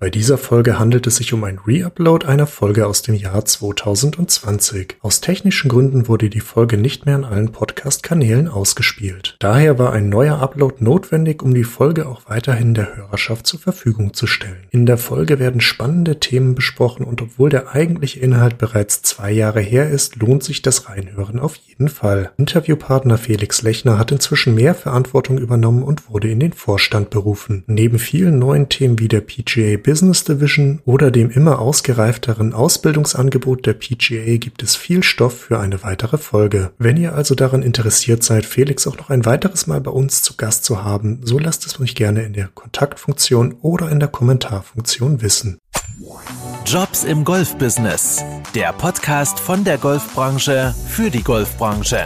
Bei dieser Folge handelt es sich um ein Reupload einer Folge aus dem Jahr 2020. Aus technischen Gründen wurde die Folge nicht mehr in allen Podcast-Kanälen ausgespielt. Daher war ein neuer Upload notwendig, um die Folge auch weiterhin der Hörerschaft zur Verfügung zu stellen. In der Folge werden spannende Themen besprochen und obwohl der eigentliche Inhalt bereits zwei Jahre her ist, lohnt sich das Reinhören auf jeden Fall. Interviewpartner Felix Lechner hat inzwischen mehr Verantwortung übernommen und wurde in den Vorstand berufen. Neben vielen neuen Themen wie der PGA Business Division oder dem immer ausgereifteren Ausbildungsangebot der PGA gibt es viel Stoff für eine weitere Folge. Wenn ihr also daran interessiert seid, Felix auch noch ein weiteres Mal bei uns zu Gast zu haben, so lasst es mich gerne in der Kontaktfunktion oder in der Kommentarfunktion wissen. Jobs im Golfbusiness. Der Podcast von der Golfbranche für die Golfbranche.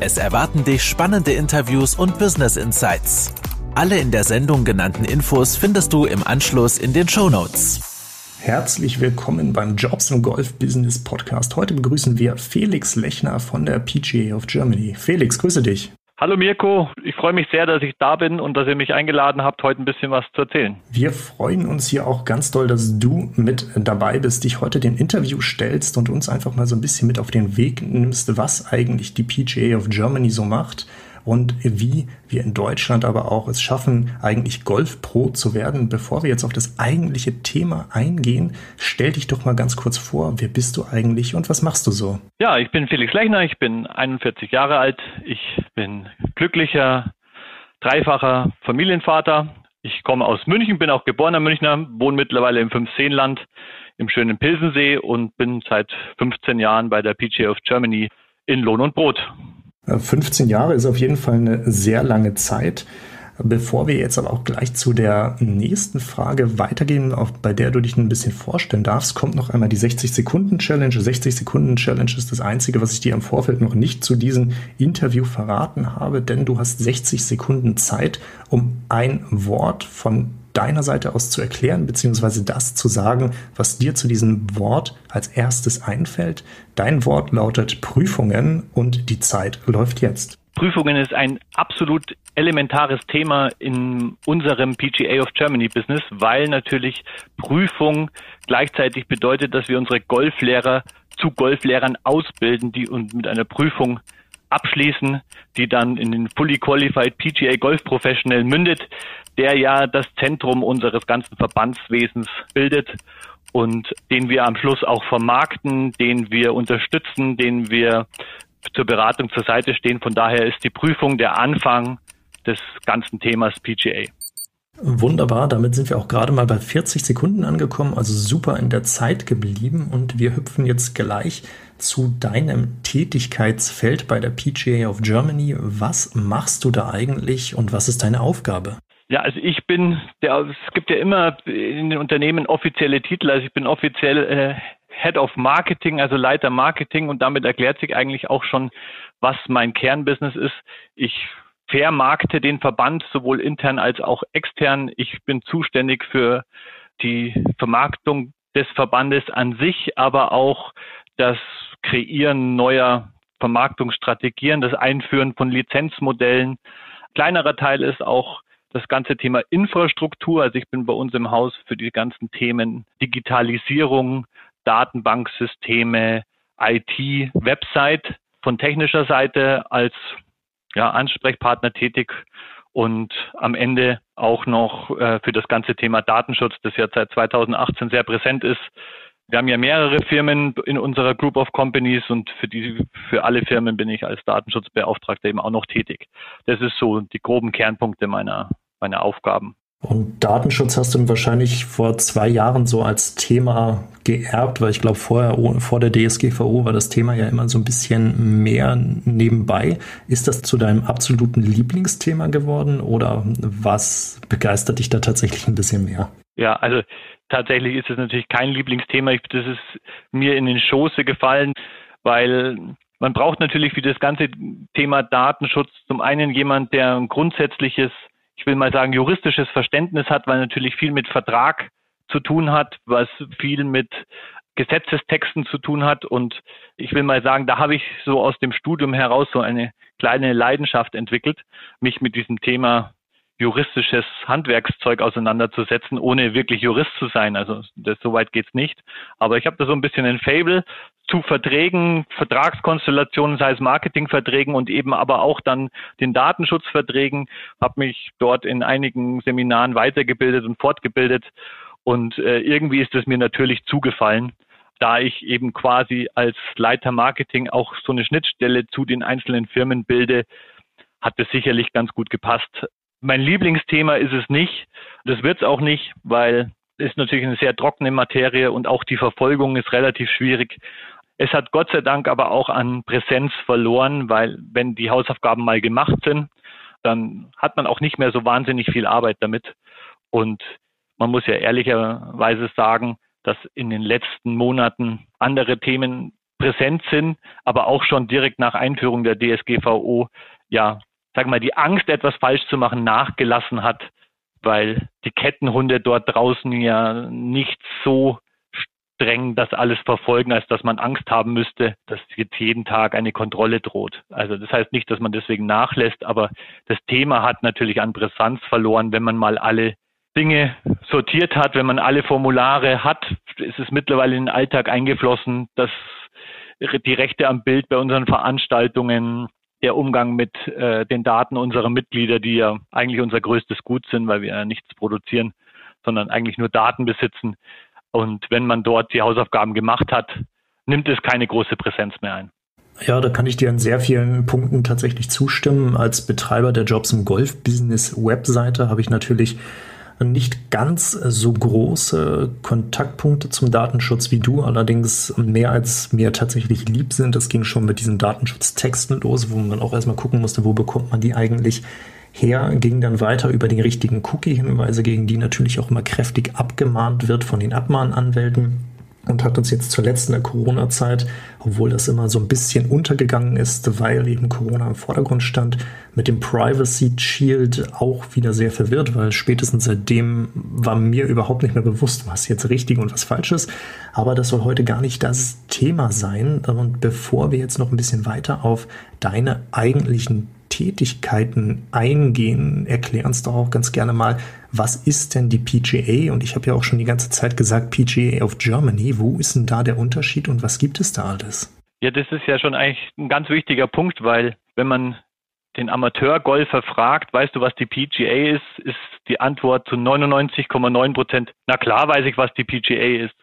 Es erwarten dich spannende Interviews und Business Insights. Alle in der Sendung genannten Infos findest du im Anschluss in den Show Notes. Herzlich willkommen beim Jobs im Golf Business Podcast. Heute begrüßen wir Felix Lechner von der PGA of Germany. Felix, grüße dich. Hallo Mirko, ich freue mich sehr, dass ich da bin und dass ihr mich eingeladen habt, heute ein bisschen was zu erzählen. Wir freuen uns hier auch ganz doll, dass du mit dabei bist, dich heute dem Interview stellst und uns einfach mal so ein bisschen mit auf den Weg nimmst, was eigentlich die PGA of Germany so macht und wie wir in Deutschland aber auch es schaffen, eigentlich Golf-Pro zu werden. Bevor wir jetzt auf das eigentliche Thema eingehen, stell dich doch mal ganz kurz vor, wer bist du eigentlich und was machst du so? Ja, ich bin Felix Lechner, ich bin 41 Jahre alt, ich bin glücklicher, dreifacher Familienvater. Ich komme aus München, bin auch geborener Münchner, wohne mittlerweile im Fünfseenland im schönen Pilsensee und bin seit 15 Jahren bei der PGA of Germany in Lohn und Brot. 15 Jahre ist auf jeden Fall eine sehr lange Zeit. Bevor wir jetzt aber auch gleich zu der nächsten Frage weitergehen, auch bei der du dich ein bisschen vorstellen darfst, kommt noch einmal die 60-Sekunden-Challenge. 60-Sekunden-Challenge ist das Einzige, was ich dir im Vorfeld noch nicht zu diesem Interview verraten habe, denn du hast 60 Sekunden Zeit, um ein Wort von deiner Seite aus zu erklären, beziehungsweise das zu sagen, was dir zu diesem Wort als erstes einfällt. Dein Wort lautet Prüfungen und die Zeit läuft jetzt. Prüfungen ist ein absolut elementares Thema in unserem PGA of Germany Business, weil natürlich Prüfung gleichzeitig bedeutet, dass wir unsere Golflehrer zu Golflehrern ausbilden, die uns mit einer Prüfung abschließen, die dann in den Fully Qualified PGA Golf Professional mündet, der ja das Zentrum unseres ganzen Verbandswesens bildet und den wir am Schluss auch vermarkten, den wir unterstützen, den wir zur Beratung zur Seite stehen. Von daher ist die Prüfung der Anfang des ganzen Themas PGA. Wunderbar, damit sind wir auch gerade mal bei 40 Sekunden angekommen, also super in der Zeit geblieben und wir hüpfen jetzt gleich zu deinem Tätigkeitsfeld bei der PGA of Germany. Was machst du da eigentlich und was ist deine Aufgabe? Ja, also ich bin, der, es gibt ja immer in den Unternehmen offizielle Titel. Also ich bin offiziell äh, Head of Marketing, also Leiter Marketing und damit erklärt sich eigentlich auch schon, was mein Kernbusiness ist. Ich vermarkte den Verband sowohl intern als auch extern. Ich bin zuständig für die Vermarktung des Verbandes an sich, aber auch das Kreieren neuer Vermarktungsstrategien, das Einführen von Lizenzmodellen. Kleinerer Teil ist auch das ganze Thema Infrastruktur. Also ich bin bei uns im Haus für die ganzen Themen Digitalisierung, Datenbanksysteme, IT, Website von technischer Seite als ja, Ansprechpartner tätig und am Ende auch noch äh, für das ganze Thema Datenschutz, das ja seit 2018 sehr präsent ist, wir haben ja mehrere Firmen in unserer Group of Companies und für die, für alle Firmen bin ich als Datenschutzbeauftragter eben auch noch tätig. Das ist so die groben Kernpunkte meiner, meiner Aufgaben. Und Datenschutz hast du wahrscheinlich vor zwei Jahren so als Thema geerbt, weil ich glaube, vorher, vor der DSGVO war das Thema ja immer so ein bisschen mehr nebenbei. Ist das zu deinem absoluten Lieblingsthema geworden oder was begeistert dich da tatsächlich ein bisschen mehr? Ja, also tatsächlich ist es natürlich kein Lieblingsthema. Das ist mir in den Schoße gefallen, weil man braucht natürlich für das ganze Thema Datenschutz zum einen jemand, der ein grundsätzliches, ich will mal sagen, juristisches Verständnis hat, weil natürlich viel mit Vertrag zu tun hat, was viel mit Gesetzestexten zu tun hat. Und ich will mal sagen, da habe ich so aus dem Studium heraus so eine kleine Leidenschaft entwickelt, mich mit diesem Thema juristisches Handwerkszeug auseinanderzusetzen, ohne wirklich Jurist zu sein. Also das, so weit geht's nicht. Aber ich habe da so ein bisschen ein Fable zu Verträgen, Vertragskonstellationen, sei es Marketingverträgen und eben aber auch dann den Datenschutzverträgen, habe mich dort in einigen Seminaren weitergebildet und fortgebildet und äh, irgendwie ist es mir natürlich zugefallen, da ich eben quasi als Leiter Marketing auch so eine Schnittstelle zu den einzelnen Firmen bilde, hat es sicherlich ganz gut gepasst. Mein Lieblingsthema ist es nicht. Das wird es auch nicht, weil es ist natürlich eine sehr trockene Materie und auch die Verfolgung ist relativ schwierig. Es hat Gott sei Dank aber auch an Präsenz verloren, weil wenn die Hausaufgaben mal gemacht sind, dann hat man auch nicht mehr so wahnsinnig viel Arbeit damit. Und man muss ja ehrlicherweise sagen, dass in den letzten Monaten andere Themen präsent sind, aber auch schon direkt nach Einführung der DSGVO, ja, sag mal, die Angst, etwas falsch zu machen, nachgelassen hat, weil die Kettenhunde dort draußen ja nicht so streng das alles verfolgen, als dass man Angst haben müsste, dass jetzt jeden Tag eine Kontrolle droht. Also das heißt nicht, dass man deswegen nachlässt, aber das Thema hat natürlich an Brisanz verloren, wenn man mal alle Dinge sortiert hat, wenn man alle Formulare hat, ist es mittlerweile in den Alltag eingeflossen, dass die Rechte am Bild bei unseren Veranstaltungen, der Umgang mit äh, den Daten unserer Mitglieder, die ja eigentlich unser größtes Gut sind, weil wir ja nichts produzieren, sondern eigentlich nur Daten besitzen. Und wenn man dort die Hausaufgaben gemacht hat, nimmt es keine große Präsenz mehr ein. Ja, da kann ich dir an sehr vielen Punkten tatsächlich zustimmen. Als Betreiber der Jobs im Golf Business Webseite habe ich natürlich nicht ganz so große Kontaktpunkte zum Datenschutz wie du, allerdings mehr als mir tatsächlich lieb sind. Das ging schon mit diesen Datenschutztexten los, wo man auch erstmal gucken musste, wo bekommt man die eigentlich her, ging dann weiter über die richtigen Cookie-Hinweise, gegen die natürlich auch immer kräftig abgemahnt wird von den Abmahnanwälten und hat uns jetzt zuletzt in der Corona-Zeit, obwohl das immer so ein bisschen untergegangen ist, weil eben Corona im Vordergrund stand, mit dem Privacy Shield auch wieder sehr verwirrt, weil spätestens seitdem war mir überhaupt nicht mehr bewusst, was jetzt richtig und was falsch ist. Aber das soll heute gar nicht das Thema sein. Und bevor wir jetzt noch ein bisschen weiter auf deine eigentlichen Tätigkeiten eingehen, erklär uns doch auch ganz gerne mal, was ist denn die PGA? Und ich habe ja auch schon die ganze Zeit gesagt, PGA of Germany. Wo ist denn da der Unterschied und was gibt es da alles? Ja, das ist ja schon eigentlich ein ganz wichtiger Punkt, weil wenn man den Amateurgolfer fragt, weißt du, was die PGA ist, ist die Antwort zu 99,9 Prozent, na klar weiß ich, was die PGA ist.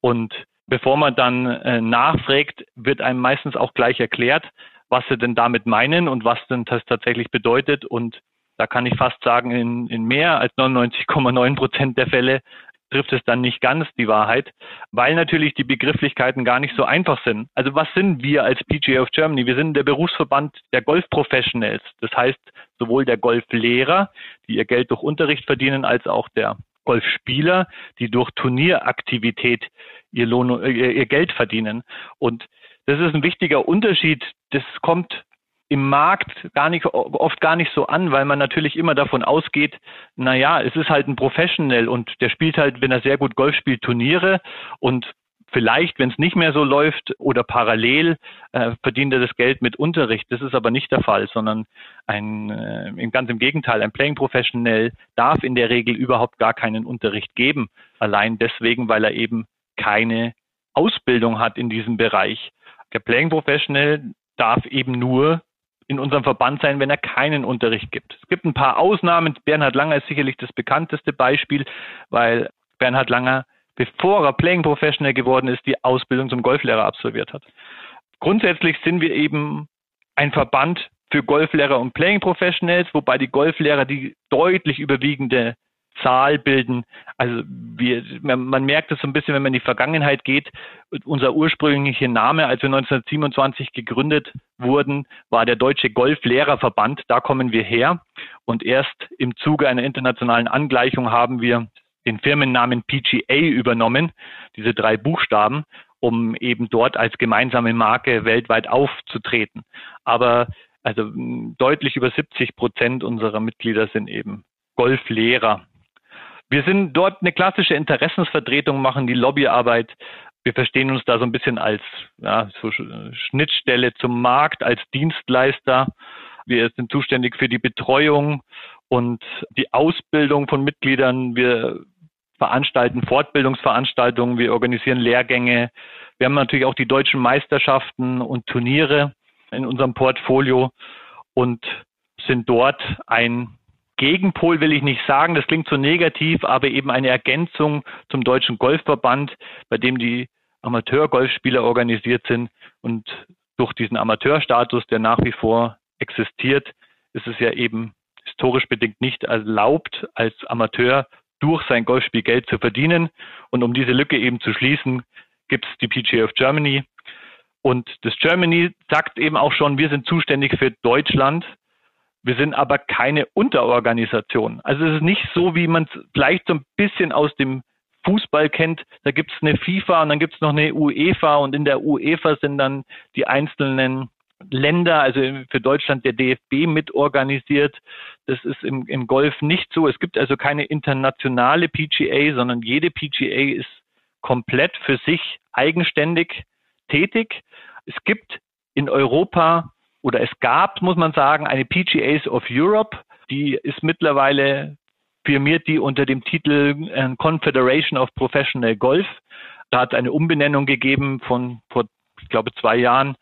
Und bevor man dann äh, nachfragt, wird einem meistens auch gleich erklärt, was sie denn damit meinen und was denn das tatsächlich bedeutet. Und da kann ich fast sagen, in, in mehr als 99,9 Prozent der Fälle trifft es dann nicht ganz die Wahrheit, weil natürlich die Begrifflichkeiten gar nicht so einfach sind. Also was sind wir als PGA of Germany? Wir sind der Berufsverband der Golf-Professionals. Das heißt, sowohl der Golflehrer, die ihr Geld durch Unterricht verdienen, als auch der Golfspieler, die durch Turnieraktivität ihr, Lohn, ihr Geld verdienen. Und das ist ein wichtiger Unterschied. Das kommt im Markt gar nicht, oft gar nicht so an, weil man natürlich immer davon ausgeht, na ja, es ist halt ein Professional und der spielt halt, wenn er sehr gut Golf spielt, Turniere und vielleicht, wenn es nicht mehr so läuft oder parallel, äh, verdient er das Geld mit Unterricht. Das ist aber nicht der Fall, sondern ein, äh, ganz im Gegenteil, ein Playing Professional darf in der Regel überhaupt gar keinen Unterricht geben. Allein deswegen, weil er eben keine Ausbildung hat in diesem Bereich. Der Playing Professional darf eben nur in unserem Verband sein, wenn er keinen Unterricht gibt. Es gibt ein paar Ausnahmen. Bernhard Langer ist sicherlich das bekannteste Beispiel, weil Bernhard Langer, bevor er Playing Professional geworden ist, die Ausbildung zum Golflehrer absolviert hat. Grundsätzlich sind wir eben ein Verband für Golflehrer und Playing Professionals, wobei die Golflehrer die deutlich überwiegende Zahl bilden. Also wir, man merkt es so ein bisschen, wenn man in die Vergangenheit geht. Unser ursprünglicher Name, als wir 1927 gegründet wurden, war der Deutsche Golflehrerverband. Da kommen wir her. Und erst im Zuge einer internationalen Angleichung haben wir den Firmennamen PGA übernommen, diese drei Buchstaben, um eben dort als gemeinsame Marke weltweit aufzutreten. Aber also deutlich über 70 Prozent unserer Mitglieder sind eben Golflehrer. Wir sind dort eine klassische Interessensvertretung, machen die Lobbyarbeit. Wir verstehen uns da so ein bisschen als ja, so Schnittstelle zum Markt, als Dienstleister. Wir sind zuständig für die Betreuung und die Ausbildung von Mitgliedern. Wir veranstalten Fortbildungsveranstaltungen, wir organisieren Lehrgänge. Wir haben natürlich auch die deutschen Meisterschaften und Turniere in unserem Portfolio und sind dort ein Gegenpol will ich nicht sagen, das klingt so negativ, aber eben eine Ergänzung zum Deutschen Golfverband, bei dem die Amateurgolfspieler organisiert sind und durch diesen Amateurstatus, der nach wie vor existiert, ist es ja eben historisch bedingt nicht erlaubt, als Amateur durch sein Golfspiel Geld zu verdienen. Und um diese Lücke eben zu schließen, gibt es die PGA of Germany. Und das Germany sagt eben auch schon, wir sind zuständig für Deutschland. Wir sind aber keine Unterorganisation. Also es ist nicht so, wie man es vielleicht so ein bisschen aus dem Fußball kennt. Da gibt es eine FIFA und dann gibt es noch eine UEFA und in der UEFA sind dann die einzelnen Länder, also für Deutschland der DFB mitorganisiert. Das ist im, im Golf nicht so. Es gibt also keine internationale PGA, sondern jede PGA ist komplett für sich eigenständig tätig. Es gibt in Europa oder es gab, muss man sagen, eine PGAs of Europe. Die ist mittlerweile firmiert die unter dem Titel äh, Confederation of Professional Golf. Da hat es eine Umbenennung gegeben von vor, ich glaube, zwei Jahren.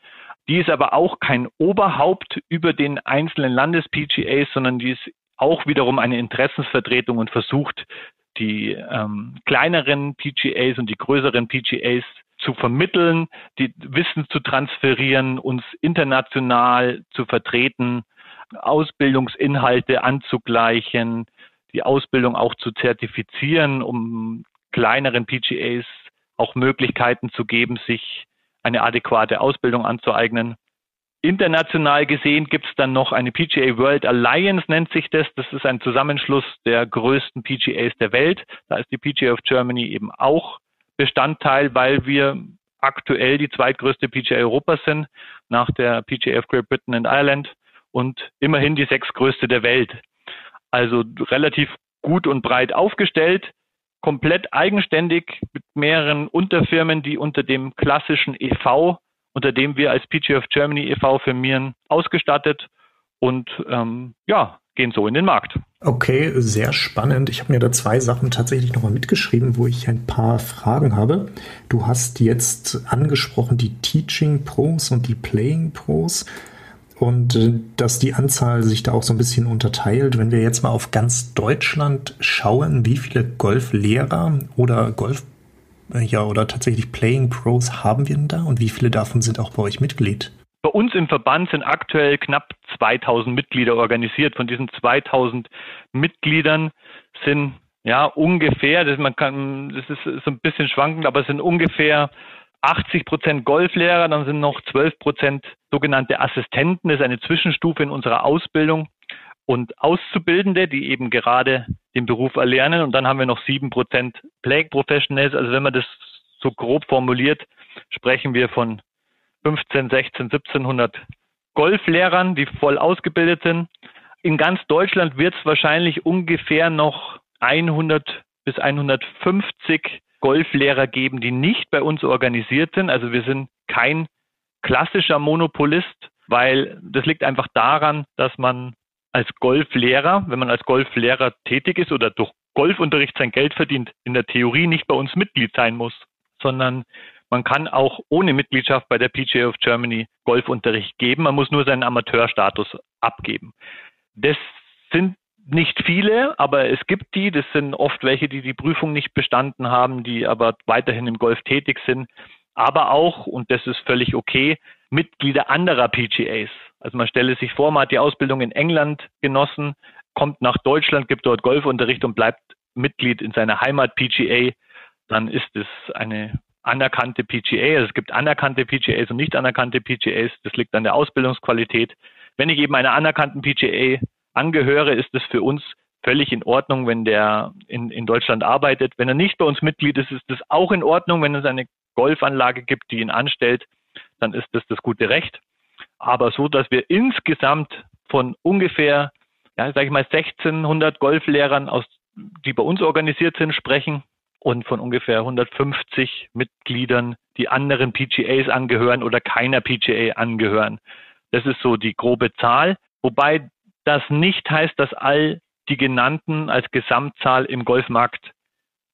Die ist aber auch kein Oberhaupt über den einzelnen Landes-PGAs, sondern die ist auch wiederum eine Interessensvertretung und versucht, die ähm, kleineren PGAs und die größeren PGAs zu vermitteln, die Wissen zu transferieren, uns international zu vertreten, Ausbildungsinhalte anzugleichen, die Ausbildung auch zu zertifizieren, um kleineren PGAs auch Möglichkeiten zu geben, sich eine adäquate Ausbildung anzueignen. International gesehen gibt es dann noch eine PGA World Alliance, nennt sich das. Das ist ein Zusammenschluss der größten PGAs der Welt. Da ist die PGA of Germany eben auch Bestandteil, weil wir aktuell die zweitgrößte PGA Europas sind, nach der PGA of Great Britain and Ireland und immerhin die sechstgrößte der Welt. Also relativ gut und breit aufgestellt, komplett eigenständig mit mehreren Unterfirmen, die unter dem klassischen EV, unter dem wir als PGA of Germany e.V. firmieren, ausgestattet und ähm, ja, gehen so in den Markt. Okay, sehr spannend. Ich habe mir da zwei Sachen tatsächlich nochmal mitgeschrieben, wo ich ein paar Fragen habe. Du hast jetzt angesprochen die Teaching Pros und die Playing Pros und äh, dass die Anzahl sich da auch so ein bisschen unterteilt. Wenn wir jetzt mal auf ganz Deutschland schauen, wie viele Golflehrer oder Golf äh, ja oder tatsächlich Playing Pros haben wir denn da und wie viele davon sind auch bei euch Mitglied? Bei uns im Verband sind aktuell knapp 2000 Mitglieder organisiert. Von diesen 2000 Mitgliedern sind ja ungefähr, das, man kann, das ist so ein bisschen schwankend, aber es sind ungefähr 80 Prozent Golflehrer, dann sind noch 12 Prozent sogenannte Assistenten, das ist eine Zwischenstufe in unserer Ausbildung. Und Auszubildende, die eben gerade den Beruf erlernen. Und dann haben wir noch 7 Prozent Play Professionals, also wenn man das so grob formuliert, sprechen wir von 15, 16, 1700 Golflehrern, die voll ausgebildet sind. In ganz Deutschland wird es wahrscheinlich ungefähr noch 100 bis 150 Golflehrer geben, die nicht bei uns organisiert sind. Also wir sind kein klassischer Monopolist, weil das liegt einfach daran, dass man als Golflehrer, wenn man als Golflehrer tätig ist oder durch Golfunterricht sein Geld verdient, in der Theorie nicht bei uns Mitglied sein muss, sondern man kann auch ohne Mitgliedschaft bei der PGA of Germany Golfunterricht geben. Man muss nur seinen Amateurstatus abgeben. Das sind nicht viele, aber es gibt die. Das sind oft welche, die die Prüfung nicht bestanden haben, die aber weiterhin im Golf tätig sind. Aber auch, und das ist völlig okay, Mitglieder anderer PGAs. Also man stelle sich vor, man hat die Ausbildung in England genossen, kommt nach Deutschland, gibt dort Golfunterricht und bleibt Mitglied in seiner Heimat PGA. Dann ist es eine anerkannte PGA. Also es gibt anerkannte PGAs und nicht anerkannte PGAs. Das liegt an der Ausbildungsqualität. Wenn ich eben einer anerkannten PGA angehöre, ist es für uns völlig in Ordnung, wenn der in, in Deutschland arbeitet. Wenn er nicht bei uns Mitglied ist, ist es auch in Ordnung. Wenn es eine Golfanlage gibt, die ihn anstellt, dann ist das das gute Recht. Aber so, dass wir insgesamt von ungefähr, ja, sage ich mal, 1600 Golflehrern, aus, die bei uns organisiert sind, sprechen und von ungefähr 150 Mitgliedern, die anderen PGAs angehören oder keiner PGA angehören. Das ist so die grobe Zahl. Wobei das nicht heißt, dass all die genannten als Gesamtzahl im Golfmarkt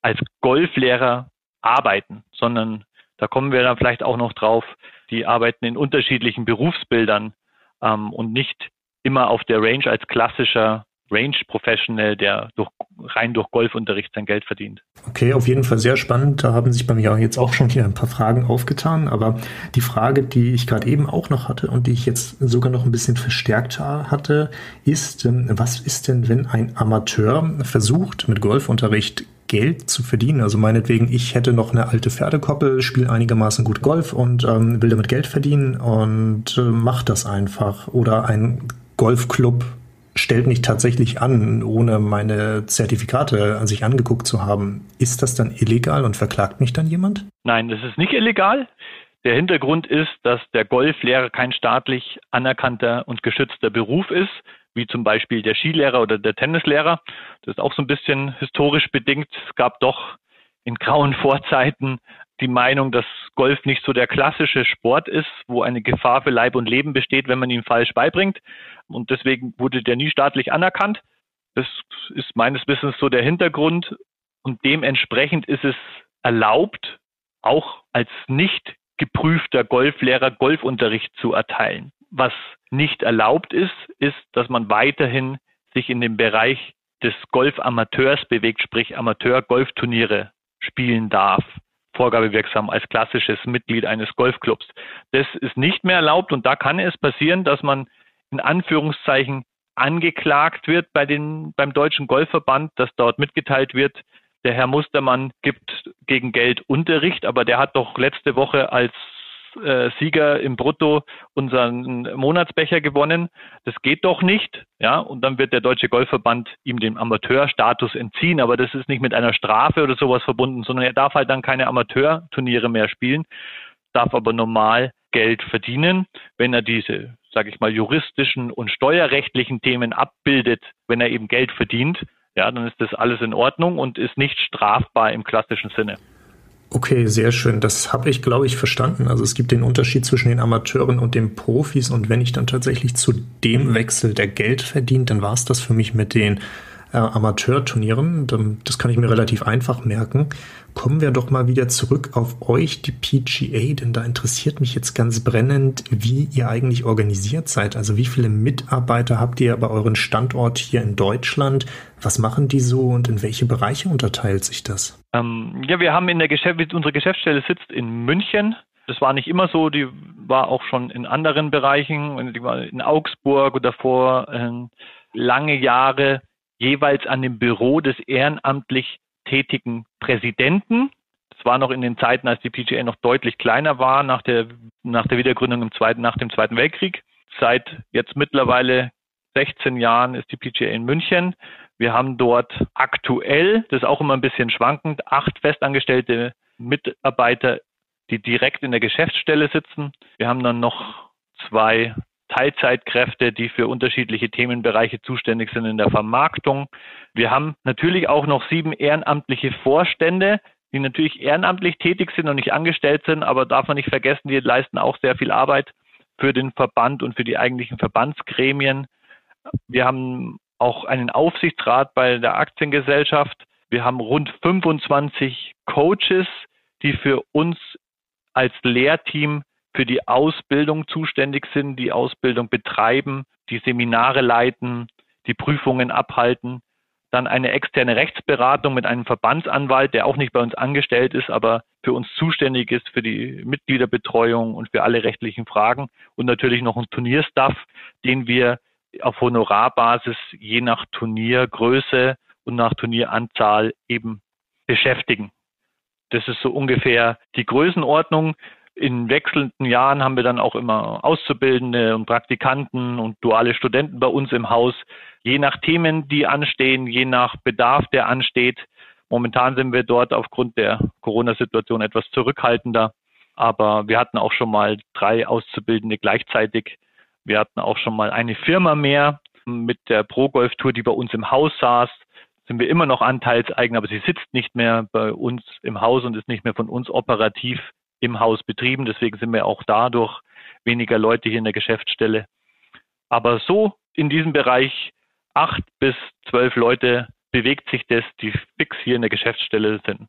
als Golflehrer arbeiten, sondern da kommen wir dann vielleicht auch noch drauf, die arbeiten in unterschiedlichen Berufsbildern ähm, und nicht immer auf der Range als klassischer Range Professional, der durch, rein durch Golfunterricht sein Geld verdient. Okay, auf jeden Fall sehr spannend. Da haben sich bei mir jetzt auch schon hier ein paar Fragen aufgetan. Aber die Frage, die ich gerade eben auch noch hatte und die ich jetzt sogar noch ein bisschen verstärkt hatte, ist, ähm, was ist denn, wenn ein Amateur versucht, mit Golfunterricht Geld zu verdienen. Also meinetwegen, ich hätte noch eine alte Pferdekoppel, spiele einigermaßen gut Golf und ähm, will damit Geld verdienen und äh, macht das einfach. Oder ein Golfclub stellt mich tatsächlich an, ohne meine Zertifikate an sich angeguckt zu haben. Ist das dann illegal und verklagt mich dann jemand? Nein, das ist nicht illegal. Der Hintergrund ist, dass der Golflehrer kein staatlich anerkannter und geschützter Beruf ist, wie zum Beispiel der Skilehrer oder der Tennislehrer. Das ist auch so ein bisschen historisch bedingt. Es gab doch in grauen Vorzeiten die Meinung, dass Golf nicht so der klassische Sport ist, wo eine Gefahr für Leib und Leben besteht, wenn man ihn falsch beibringt. Und deswegen wurde der nie staatlich anerkannt. Das ist meines Wissens so der Hintergrund. Und dementsprechend ist es erlaubt, auch als nicht geprüfter Golflehrer Golfunterricht zu erteilen. Was nicht erlaubt ist, ist, dass man weiterhin sich in dem Bereich des Golfamateurs bewegt, sprich Amateur-Golfturniere spielen darf vorgabewirksam als klassisches Mitglied eines Golfclubs. Das ist nicht mehr erlaubt und da kann es passieren, dass man in Anführungszeichen angeklagt wird bei den, beim Deutschen Golfverband, dass dort mitgeteilt wird, der Herr Mustermann gibt gegen Geld Unterricht, aber der hat doch letzte Woche als äh, Sieger im Brutto unseren Monatsbecher gewonnen. Das geht doch nicht. Ja, und dann wird der Deutsche Golfverband ihm den Amateurstatus entziehen. Aber das ist nicht mit einer Strafe oder sowas verbunden, sondern er darf halt dann keine Amateurturniere mehr spielen, darf aber normal Geld verdienen, wenn er diese, sage ich mal, juristischen und steuerrechtlichen Themen abbildet, wenn er eben Geld verdient. Ja, dann ist das alles in Ordnung und ist nicht strafbar im klassischen Sinne. Okay, sehr schön. Das habe ich, glaube ich, verstanden. Also es gibt den Unterschied zwischen den Amateuren und den Profis. Und wenn ich dann tatsächlich zu dem wechsel, der Geld verdient, dann war es das für mich mit den äh, Amateurturnieren. Das kann ich mir relativ einfach merken. Kommen wir doch mal wieder zurück auf euch, die PGA, denn da interessiert mich jetzt ganz brennend, wie ihr eigentlich organisiert seid. Also wie viele Mitarbeiter habt ihr bei euren Standort hier in Deutschland? Was machen die so und in welche Bereiche unterteilt sich das? Ähm, ja, wir haben in der Geschäft, unsere Geschäftsstelle sitzt in München. Das war nicht immer so, die war auch schon in anderen Bereichen, die war in Augsburg und davor äh, lange Jahre jeweils an dem Büro des ehrenamtlich tätigen Präsidenten. Das war noch in den Zeiten, als die PGA noch deutlich kleiner war, nach der, nach der Wiedergründung im zweiten, nach dem Zweiten Weltkrieg. Seit jetzt mittlerweile 16 Jahren ist die PGA in München. Wir haben dort aktuell, das ist auch immer ein bisschen schwankend, acht festangestellte Mitarbeiter, die direkt in der Geschäftsstelle sitzen. Wir haben dann noch zwei Teilzeitkräfte, die für unterschiedliche Themenbereiche zuständig sind in der Vermarktung. Wir haben natürlich auch noch sieben ehrenamtliche Vorstände, die natürlich ehrenamtlich tätig sind und nicht angestellt sind, aber darf man nicht vergessen, die leisten auch sehr viel Arbeit für den Verband und für die eigentlichen Verbandsgremien. Wir haben auch einen Aufsichtsrat bei der Aktiengesellschaft. Wir haben rund 25 Coaches, die für uns als Lehrteam für die Ausbildung zuständig sind, die Ausbildung betreiben, die Seminare leiten, die Prüfungen abhalten. Dann eine externe Rechtsberatung mit einem Verbandsanwalt, der auch nicht bei uns angestellt ist, aber für uns zuständig ist für die Mitgliederbetreuung und für alle rechtlichen Fragen. Und natürlich noch ein Turnierstaff, den wir auf Honorarbasis je nach Turniergröße und nach Turnieranzahl eben beschäftigen. Das ist so ungefähr die Größenordnung in wechselnden Jahren haben wir dann auch immer Auszubildende und Praktikanten und duale Studenten bei uns im Haus, je nach Themen, die anstehen, je nach Bedarf, der ansteht. Momentan sind wir dort aufgrund der Corona-Situation etwas zurückhaltender, aber wir hatten auch schon mal drei Auszubildende gleichzeitig. Wir hatten auch schon mal eine Firma mehr mit der Pro Golf Tour, die bei uns im Haus saß. Sind wir immer noch Anteilseigner, aber sie sitzt nicht mehr bei uns im Haus und ist nicht mehr von uns operativ im Haus betrieben. Deswegen sind wir auch dadurch weniger Leute hier in der Geschäftsstelle. Aber so in diesem Bereich acht bis zwölf Leute bewegt sich das, die fix hier in der Geschäftsstelle sind.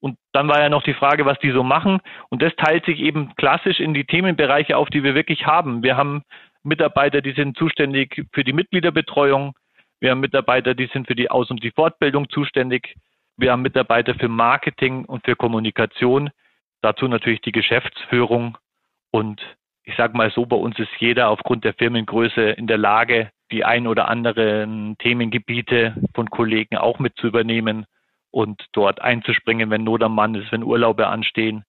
Und dann war ja noch die Frage, was die so machen. Und das teilt sich eben klassisch in die Themenbereiche auf, die wir wirklich haben. Wir haben Mitarbeiter, die sind zuständig für die Mitgliederbetreuung. Wir haben Mitarbeiter, die sind für die Aus- und die Fortbildung zuständig. Wir haben Mitarbeiter für Marketing und für Kommunikation. Dazu natürlich die Geschäftsführung. Und ich sage mal so, bei uns ist jeder aufgrund der Firmengröße in der Lage, die ein oder anderen Themengebiete von Kollegen auch mit zu übernehmen und dort einzuspringen, wenn Not am Mann ist, wenn Urlaube anstehen.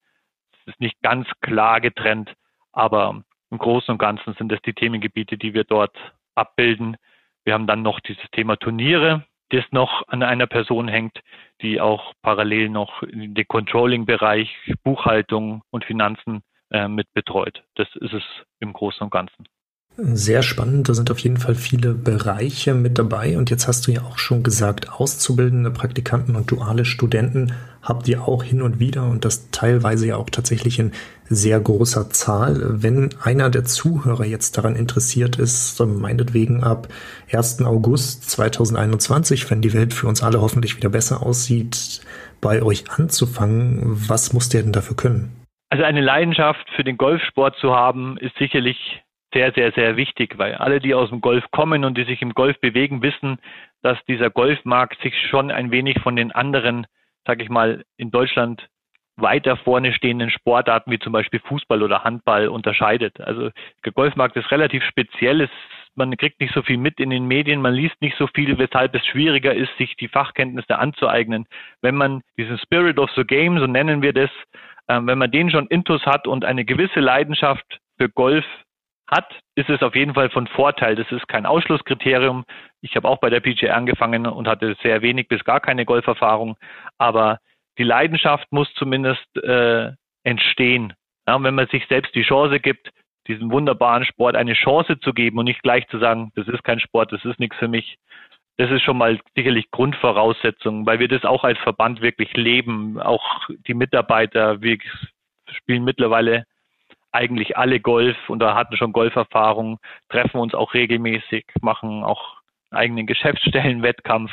Es ist nicht ganz klar getrennt, aber im Großen und Ganzen sind das die Themengebiete, die wir dort abbilden. Wir haben dann noch dieses Thema Turniere, das noch an einer Person hängt, die auch parallel noch den Controlling-Bereich, Buchhaltung und Finanzen äh, mit betreut. Das ist es im Großen und Ganzen. Sehr spannend, da sind auf jeden Fall viele Bereiche mit dabei. Und jetzt hast du ja auch schon gesagt, auszubildende Praktikanten und duale Studenten habt ihr auch hin und wieder und das teilweise ja auch tatsächlich in sehr großer Zahl. Wenn einer der Zuhörer jetzt daran interessiert ist, meinetwegen ab 1. August 2021, wenn die Welt für uns alle hoffentlich wieder besser aussieht, bei euch anzufangen, was muss der denn dafür können? Also eine Leidenschaft für den Golfsport zu haben, ist sicherlich sehr, sehr, sehr wichtig, weil alle, die aus dem Golf kommen und die sich im Golf bewegen, wissen, dass dieser Golfmarkt sich schon ein wenig von den anderen, sag ich mal, in Deutschland weiter vorne stehenden Sportarten wie zum Beispiel Fußball oder Handball unterscheidet. Also der Golfmarkt ist relativ speziell. Es, man kriegt nicht so viel mit in den Medien, man liest nicht so viel, weshalb es schwieriger ist, sich die Fachkenntnisse anzueignen. Wenn man diesen Spirit of the Game, so nennen wir das, äh, wenn man den schon intus hat und eine gewisse Leidenschaft für Golf hat, ist es auf jeden Fall von Vorteil. Das ist kein Ausschlusskriterium. Ich habe auch bei der PGA angefangen und hatte sehr wenig bis gar keine Golferfahrung. Aber die Leidenschaft muss zumindest äh, entstehen. Ja, wenn man sich selbst die Chance gibt, diesem wunderbaren Sport eine Chance zu geben und nicht gleich zu sagen, das ist kein Sport, das ist nichts für mich. Das ist schon mal sicherlich Grundvoraussetzung, weil wir das auch als Verband wirklich leben. Auch die Mitarbeiter, wir spielen mittlerweile eigentlich alle Golf und da hatten schon Golferfahrung, treffen uns auch regelmäßig, machen auch eigenen Geschäftsstellenwettkampf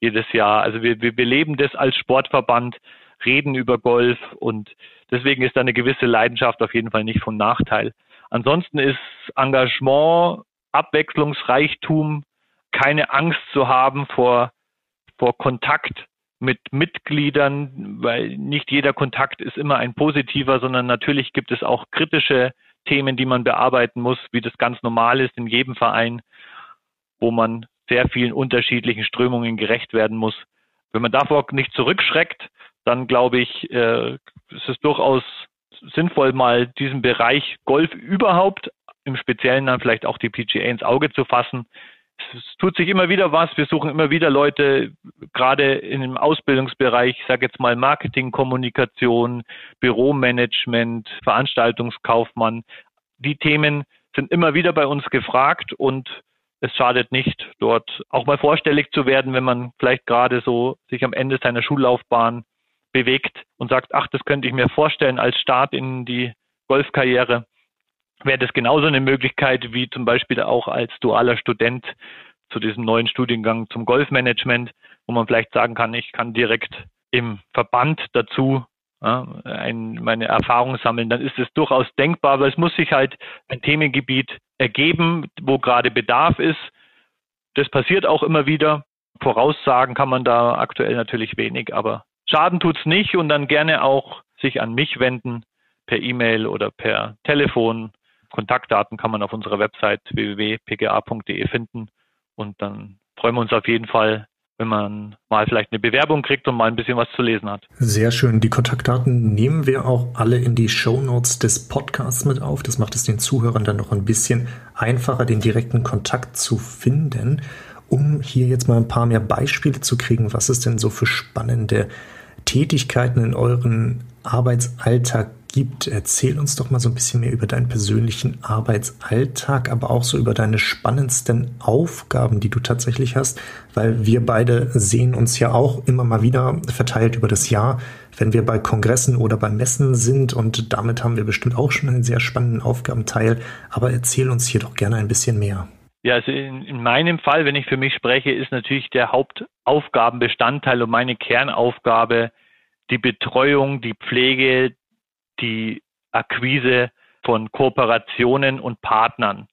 jedes Jahr. Also wir, wir, wir leben das als Sportverband, reden über Golf und deswegen ist da eine gewisse Leidenschaft auf jeden Fall nicht von Nachteil. Ansonsten ist Engagement, Abwechslungsreichtum, keine Angst zu haben vor, vor Kontakt mit Mitgliedern, weil nicht jeder Kontakt ist immer ein positiver, sondern natürlich gibt es auch kritische Themen, die man bearbeiten muss, wie das ganz normal ist in jedem Verein, wo man sehr vielen unterschiedlichen Strömungen gerecht werden muss. Wenn man davor nicht zurückschreckt, dann glaube ich, äh, ist es durchaus sinnvoll, mal diesen Bereich Golf überhaupt, im Speziellen dann vielleicht auch die PGA ins Auge zu fassen, es tut sich immer wieder was. Wir suchen immer wieder Leute, gerade in dem Ausbildungsbereich, ich sage jetzt mal Marketing, Kommunikation, Büromanagement, Veranstaltungskaufmann. Die Themen sind immer wieder bei uns gefragt und es schadet nicht, dort auch mal vorstellig zu werden, wenn man vielleicht gerade so sich am Ende seiner Schullaufbahn bewegt und sagt, ach, das könnte ich mir vorstellen als Start in die Golfkarriere. Wäre das genauso eine Möglichkeit wie zum Beispiel auch als dualer Student zu diesem neuen Studiengang zum Golfmanagement, wo man vielleicht sagen kann, ich kann direkt im Verband dazu ja, ein, meine Erfahrungen sammeln, dann ist es durchaus denkbar, aber es muss sich halt ein Themengebiet ergeben, wo gerade Bedarf ist. Das passiert auch immer wieder. Voraussagen kann man da aktuell natürlich wenig, aber Schaden tut's nicht und dann gerne auch sich an mich wenden per E-Mail oder per Telefon Kontaktdaten kann man auf unserer Website www.pga.de finden. Und dann freuen wir uns auf jeden Fall, wenn man mal vielleicht eine Bewerbung kriegt und mal ein bisschen was zu lesen hat. Sehr schön. Die Kontaktdaten nehmen wir auch alle in die Show Notes des Podcasts mit auf. Das macht es den Zuhörern dann noch ein bisschen einfacher, den direkten Kontakt zu finden. Um hier jetzt mal ein paar mehr Beispiele zu kriegen, was es denn so für spannende Tätigkeiten in euren Arbeitsalltag gibt. Erzähl uns doch mal so ein bisschen mehr über deinen persönlichen Arbeitsalltag, aber auch so über deine spannendsten Aufgaben, die du tatsächlich hast, weil wir beide sehen uns ja auch immer mal wieder verteilt über das Jahr, wenn wir bei Kongressen oder bei Messen sind und damit haben wir bestimmt auch schon einen sehr spannenden Aufgabenteil. Aber erzähl uns hier doch gerne ein bisschen mehr. Ja, also in, in, meinem Fall, wenn ich für mich spreche, ist natürlich der Hauptaufgabenbestandteil und meine Kernaufgabe die Betreuung, die Pflege, die Akquise von Kooperationen und Partnern,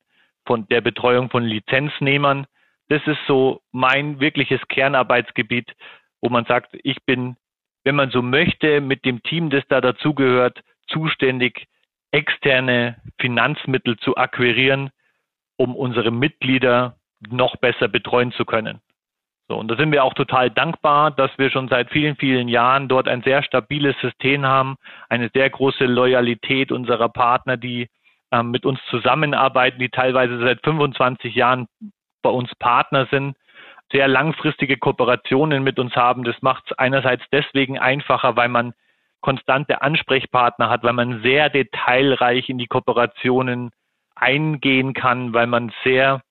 von der Betreuung von Lizenznehmern. Das ist so mein wirkliches Kernarbeitsgebiet, wo man sagt, ich bin, wenn man so möchte, mit dem Team, das da dazugehört, zuständig, externe Finanzmittel zu akquirieren, um unsere Mitglieder noch besser betreuen zu können. So, und da sind wir auch total dankbar, dass wir schon seit vielen, vielen Jahren dort ein sehr stabiles System haben, eine sehr große Loyalität unserer Partner, die ähm, mit uns zusammenarbeiten, die teilweise seit 25 Jahren bei uns Partner sind, sehr langfristige Kooperationen mit uns haben. Das macht es einerseits deswegen einfacher, weil man konstante Ansprechpartner hat, weil man sehr detailreich in die Kooperationen eingehen kann, weil man sehr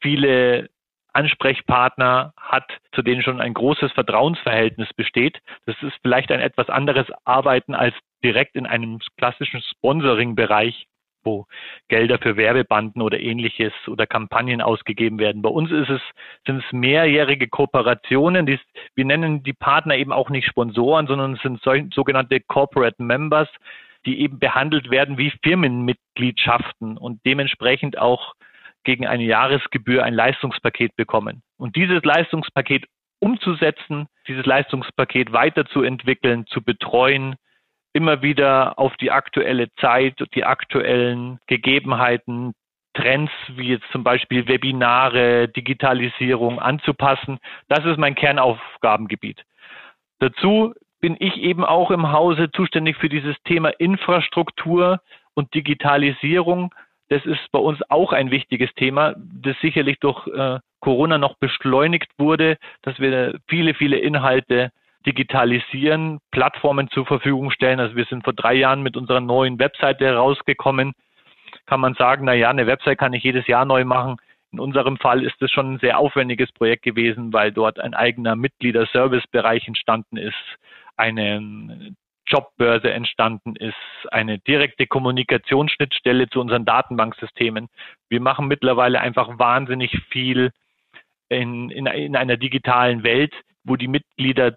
viele Ansprechpartner hat, zu denen schon ein großes Vertrauensverhältnis besteht. Das ist vielleicht ein etwas anderes Arbeiten als direkt in einem klassischen Sponsoring-Bereich, wo Gelder für Werbebanden oder ähnliches oder Kampagnen ausgegeben werden. Bei uns ist es, sind es mehrjährige Kooperationen. Die, wir nennen die Partner eben auch nicht Sponsoren, sondern es sind sogenannte Corporate Members, die eben behandelt werden wie Firmenmitgliedschaften und dementsprechend auch gegen eine Jahresgebühr ein Leistungspaket bekommen. Und dieses Leistungspaket umzusetzen, dieses Leistungspaket weiterzuentwickeln, zu betreuen, immer wieder auf die aktuelle Zeit, die aktuellen Gegebenheiten, Trends wie jetzt zum Beispiel Webinare, Digitalisierung anzupassen. Das ist mein Kernaufgabengebiet. Dazu bin ich eben auch im Hause zuständig für dieses Thema Infrastruktur und Digitalisierung. Das ist bei uns auch ein wichtiges Thema, das sicherlich durch äh, Corona noch beschleunigt wurde, dass wir viele, viele Inhalte digitalisieren, Plattformen zur Verfügung stellen. Also wir sind vor drei Jahren mit unserer neuen Webseite herausgekommen. Kann man sagen, na ja, eine Website kann ich jedes Jahr neu machen. In unserem Fall ist es schon ein sehr aufwendiges Projekt gewesen, weil dort ein eigener Mitgliederservicebereich entstanden ist, eine Jobbörse entstanden ist, eine direkte Kommunikationsschnittstelle zu unseren Datenbanksystemen. Wir machen mittlerweile einfach wahnsinnig viel in, in, in einer digitalen Welt, wo die Mitglieder,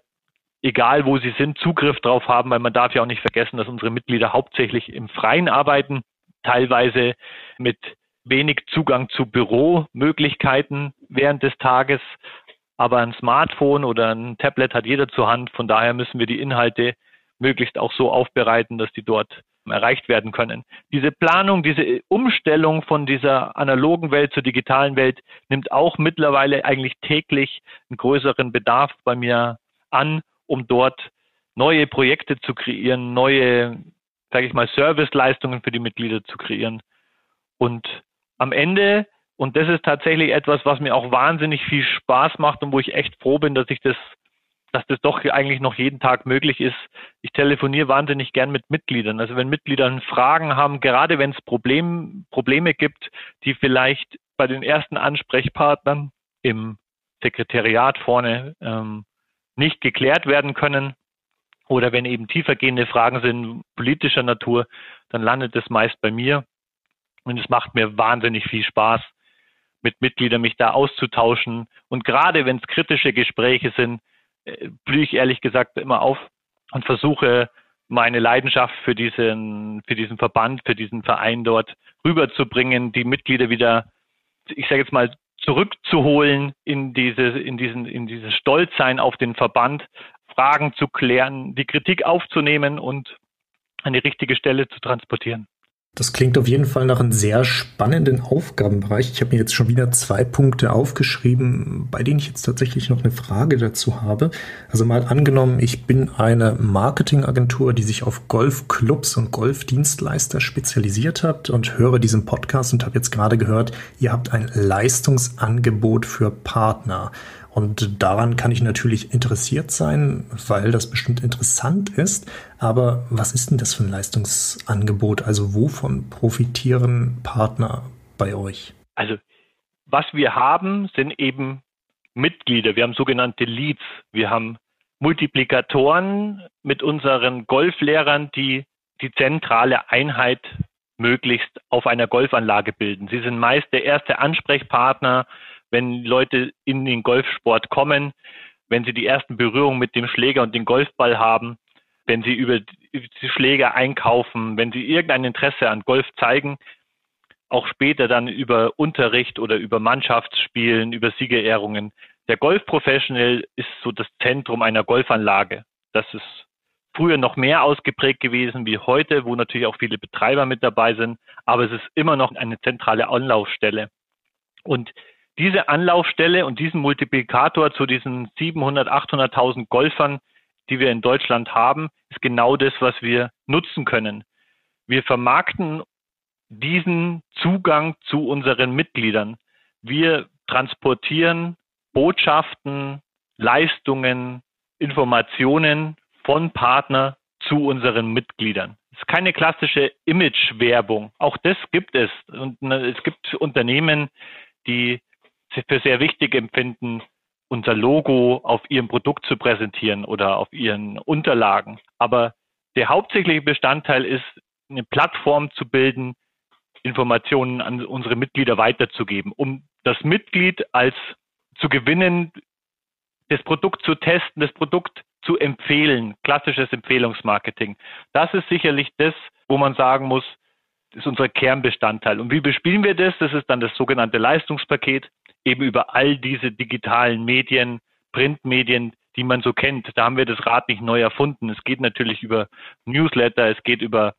egal wo sie sind, Zugriff drauf haben, weil man darf ja auch nicht vergessen, dass unsere Mitglieder hauptsächlich im Freien arbeiten, teilweise mit wenig Zugang zu Büromöglichkeiten während des Tages. Aber ein Smartphone oder ein Tablet hat jeder zur Hand. Von daher müssen wir die Inhalte möglichst auch so aufbereiten, dass die dort erreicht werden können. Diese Planung, diese Umstellung von dieser analogen Welt zur digitalen Welt nimmt auch mittlerweile eigentlich täglich einen größeren Bedarf bei mir an, um dort neue Projekte zu kreieren, neue, sage ich mal, Serviceleistungen für die Mitglieder zu kreieren. Und am Ende, und das ist tatsächlich etwas, was mir auch wahnsinnig viel Spaß macht und wo ich echt froh bin, dass ich das dass das doch eigentlich noch jeden Tag möglich ist. Ich telefoniere wahnsinnig gern mit Mitgliedern. Also wenn Mitglieder Fragen haben, gerade wenn es Problem, Probleme gibt, die vielleicht bei den ersten Ansprechpartnern im Sekretariat vorne ähm, nicht geklärt werden können oder wenn eben tiefergehende Fragen sind politischer Natur, dann landet es meist bei mir. Und es macht mir wahnsinnig viel Spaß, mit Mitgliedern mich da auszutauschen. Und gerade wenn es kritische Gespräche sind, blühe ich ehrlich gesagt immer auf und versuche meine Leidenschaft für diesen, für diesen Verband, für diesen Verein dort rüberzubringen, die Mitglieder wieder, ich sage jetzt mal, zurückzuholen in diese, in diesen, in dieses Stolzsein auf den Verband, Fragen zu klären, die Kritik aufzunehmen und an die richtige Stelle zu transportieren. Das klingt auf jeden Fall nach einem sehr spannenden Aufgabenbereich. Ich habe mir jetzt schon wieder zwei Punkte aufgeschrieben, bei denen ich jetzt tatsächlich noch eine Frage dazu habe. Also mal angenommen, ich bin eine Marketingagentur, die sich auf Golfclubs und Golfdienstleister spezialisiert hat und höre diesen Podcast und habe jetzt gerade gehört, ihr habt ein Leistungsangebot für Partner. Und daran kann ich natürlich interessiert sein, weil das bestimmt interessant ist. Aber was ist denn das für ein Leistungsangebot? Also wovon profitieren Partner bei euch? Also was wir haben, sind eben Mitglieder. Wir haben sogenannte Leads. Wir haben Multiplikatoren mit unseren Golflehrern, die die zentrale Einheit möglichst auf einer Golfanlage bilden. Sie sind meist der erste Ansprechpartner, wenn Leute in den Golfsport kommen, wenn sie die ersten Berührungen mit dem Schläger und dem Golfball haben, wenn sie über die Schläger einkaufen, wenn sie irgendein Interesse an Golf zeigen, auch später dann über Unterricht oder über Mannschaftsspielen, über Siegerehrungen. Der Golfprofessional ist so das Zentrum einer Golfanlage. Das ist früher noch mehr ausgeprägt gewesen wie heute, wo natürlich auch viele Betreiber mit dabei sind, aber es ist immer noch eine zentrale Anlaufstelle. Und diese Anlaufstelle und diesen Multiplikator zu diesen 700, 800.000 Golfern, die wir in Deutschland haben, ist genau das, was wir nutzen können. Wir vermarkten diesen Zugang zu unseren Mitgliedern. Wir transportieren Botschaften, Leistungen, Informationen von Partner zu unseren Mitgliedern. Es ist keine klassische Image-Werbung. Auch das gibt es. Und ne, es gibt Unternehmen, die für sehr wichtig empfinden, unser Logo auf ihrem Produkt zu präsentieren oder auf ihren Unterlagen. Aber der hauptsächliche Bestandteil ist, eine Plattform zu bilden, Informationen an unsere Mitglieder weiterzugeben, um das Mitglied als zu gewinnen, das Produkt zu testen, das Produkt zu empfehlen, klassisches Empfehlungsmarketing. Das ist sicherlich das, wo man sagen muss, ist unser Kernbestandteil. Und wie bespielen wir das? Das ist dann das sogenannte Leistungspaket, eben über all diese digitalen Medien, Printmedien, die man so kennt. Da haben wir das Rad nicht neu erfunden. Es geht natürlich über Newsletter, es geht über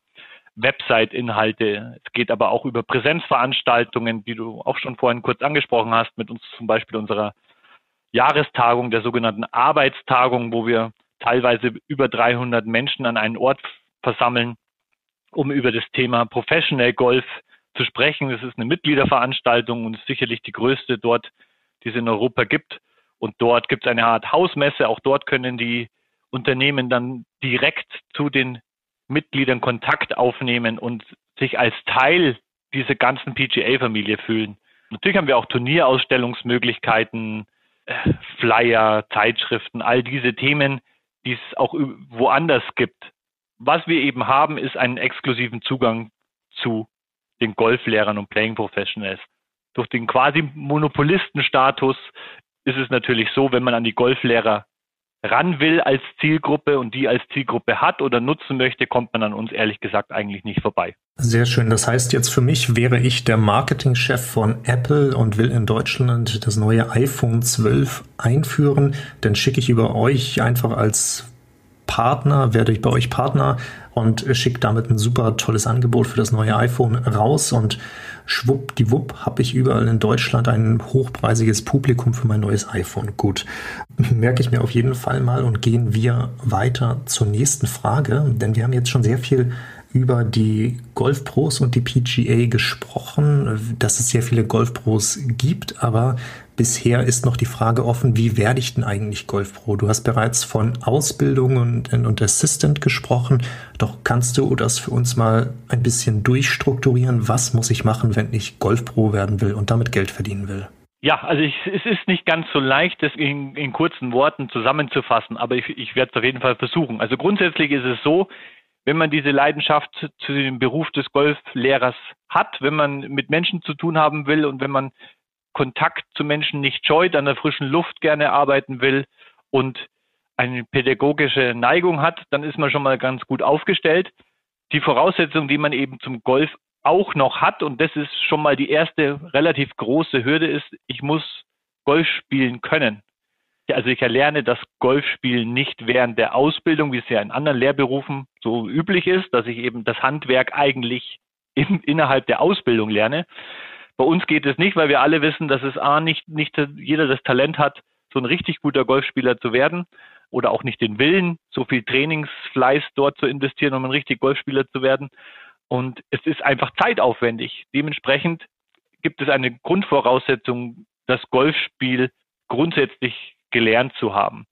Website-Inhalte, es geht aber auch über Präsenzveranstaltungen, die du auch schon vorhin kurz angesprochen hast, mit uns zum Beispiel unserer Jahrestagung, der sogenannten Arbeitstagung, wo wir teilweise über 300 Menschen an einen Ort versammeln, um über das Thema Professional Golf zu sprechen. Das ist eine Mitgliederveranstaltung und sicherlich die größte dort, die es in Europa gibt. Und dort gibt es eine Art Hausmesse. Auch dort können die Unternehmen dann direkt zu den Mitgliedern Kontakt aufnehmen und sich als Teil dieser ganzen PGA-Familie fühlen. Natürlich haben wir auch Turnierausstellungsmöglichkeiten, äh, Flyer, Zeitschriften, all diese Themen, die es auch woanders gibt. Was wir eben haben, ist einen exklusiven Zugang zu den Golflehrern und Playing Professionals. Durch den quasi Monopolistenstatus ist es natürlich so, wenn man an die Golflehrer ran will als Zielgruppe und die als Zielgruppe hat oder nutzen möchte, kommt man an uns ehrlich gesagt eigentlich nicht vorbei. Sehr schön. Das heißt jetzt für mich wäre ich der Marketingchef von Apple und will in Deutschland das neue iPhone 12 einführen. Dann schicke ich über euch einfach als Partner, werde ich bei euch Partner und schicke damit ein super tolles Angebot für das neue iPhone raus und schwuppdiwupp habe ich überall in Deutschland ein hochpreisiges Publikum für mein neues iPhone. Gut, merke ich mir auf jeden Fall mal und gehen wir weiter zur nächsten Frage, denn wir haben jetzt schon sehr viel über die Golfpros und die PGA gesprochen, dass es sehr viele Golfpros gibt, aber bisher ist noch die Frage offen, wie werde ich denn eigentlich Golfpro? Du hast bereits von Ausbildung und, und Assistant gesprochen, doch kannst du das für uns mal ein bisschen durchstrukturieren? Was muss ich machen, wenn ich Golfpro werden will und damit Geld verdienen will? Ja, also ich, es ist nicht ganz so leicht, das in, in kurzen Worten zusammenzufassen, aber ich, ich werde es auf jeden Fall versuchen. Also grundsätzlich ist es so, wenn man diese Leidenschaft zu dem Beruf des Golflehrers hat, wenn man mit Menschen zu tun haben will und wenn man Kontakt zu Menschen nicht scheut, an der frischen Luft gerne arbeiten will und eine pädagogische Neigung hat, dann ist man schon mal ganz gut aufgestellt. Die Voraussetzung, die man eben zum Golf auch noch hat, und das ist schon mal die erste relativ große Hürde, ist, ich muss Golf spielen können. Also ich erlerne das Golfspielen nicht während der Ausbildung, wie es ja in anderen Lehrberufen so üblich ist, dass ich eben das Handwerk eigentlich in, innerhalb der Ausbildung lerne. Bei uns geht es nicht, weil wir alle wissen, dass es A, nicht, nicht jeder das Talent hat, so ein richtig guter Golfspieler zu werden oder auch nicht den Willen, so viel Trainingsfleiß dort zu investieren, um ein richtig Golfspieler zu werden. Und es ist einfach zeitaufwendig. Dementsprechend gibt es eine Grundvoraussetzung, das Golfspiel grundsätzlich gelernt zu haben.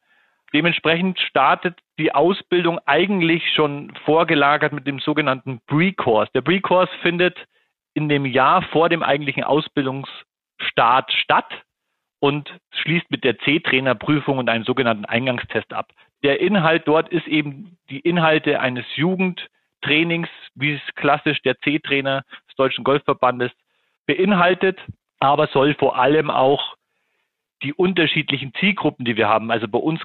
Dementsprechend startet die Ausbildung eigentlich schon vorgelagert mit dem sogenannten Pre-Course. Der Pre-Course findet in dem Jahr vor dem eigentlichen Ausbildungsstart statt und schließt mit der C-Trainerprüfung und einem sogenannten Eingangstest ab. Der Inhalt dort ist eben die Inhalte eines Jugendtrainings, wie es klassisch der C-Trainer des Deutschen Golfverbandes beinhaltet, aber soll vor allem auch die unterschiedlichen Zielgruppen, die wir haben. Also bei uns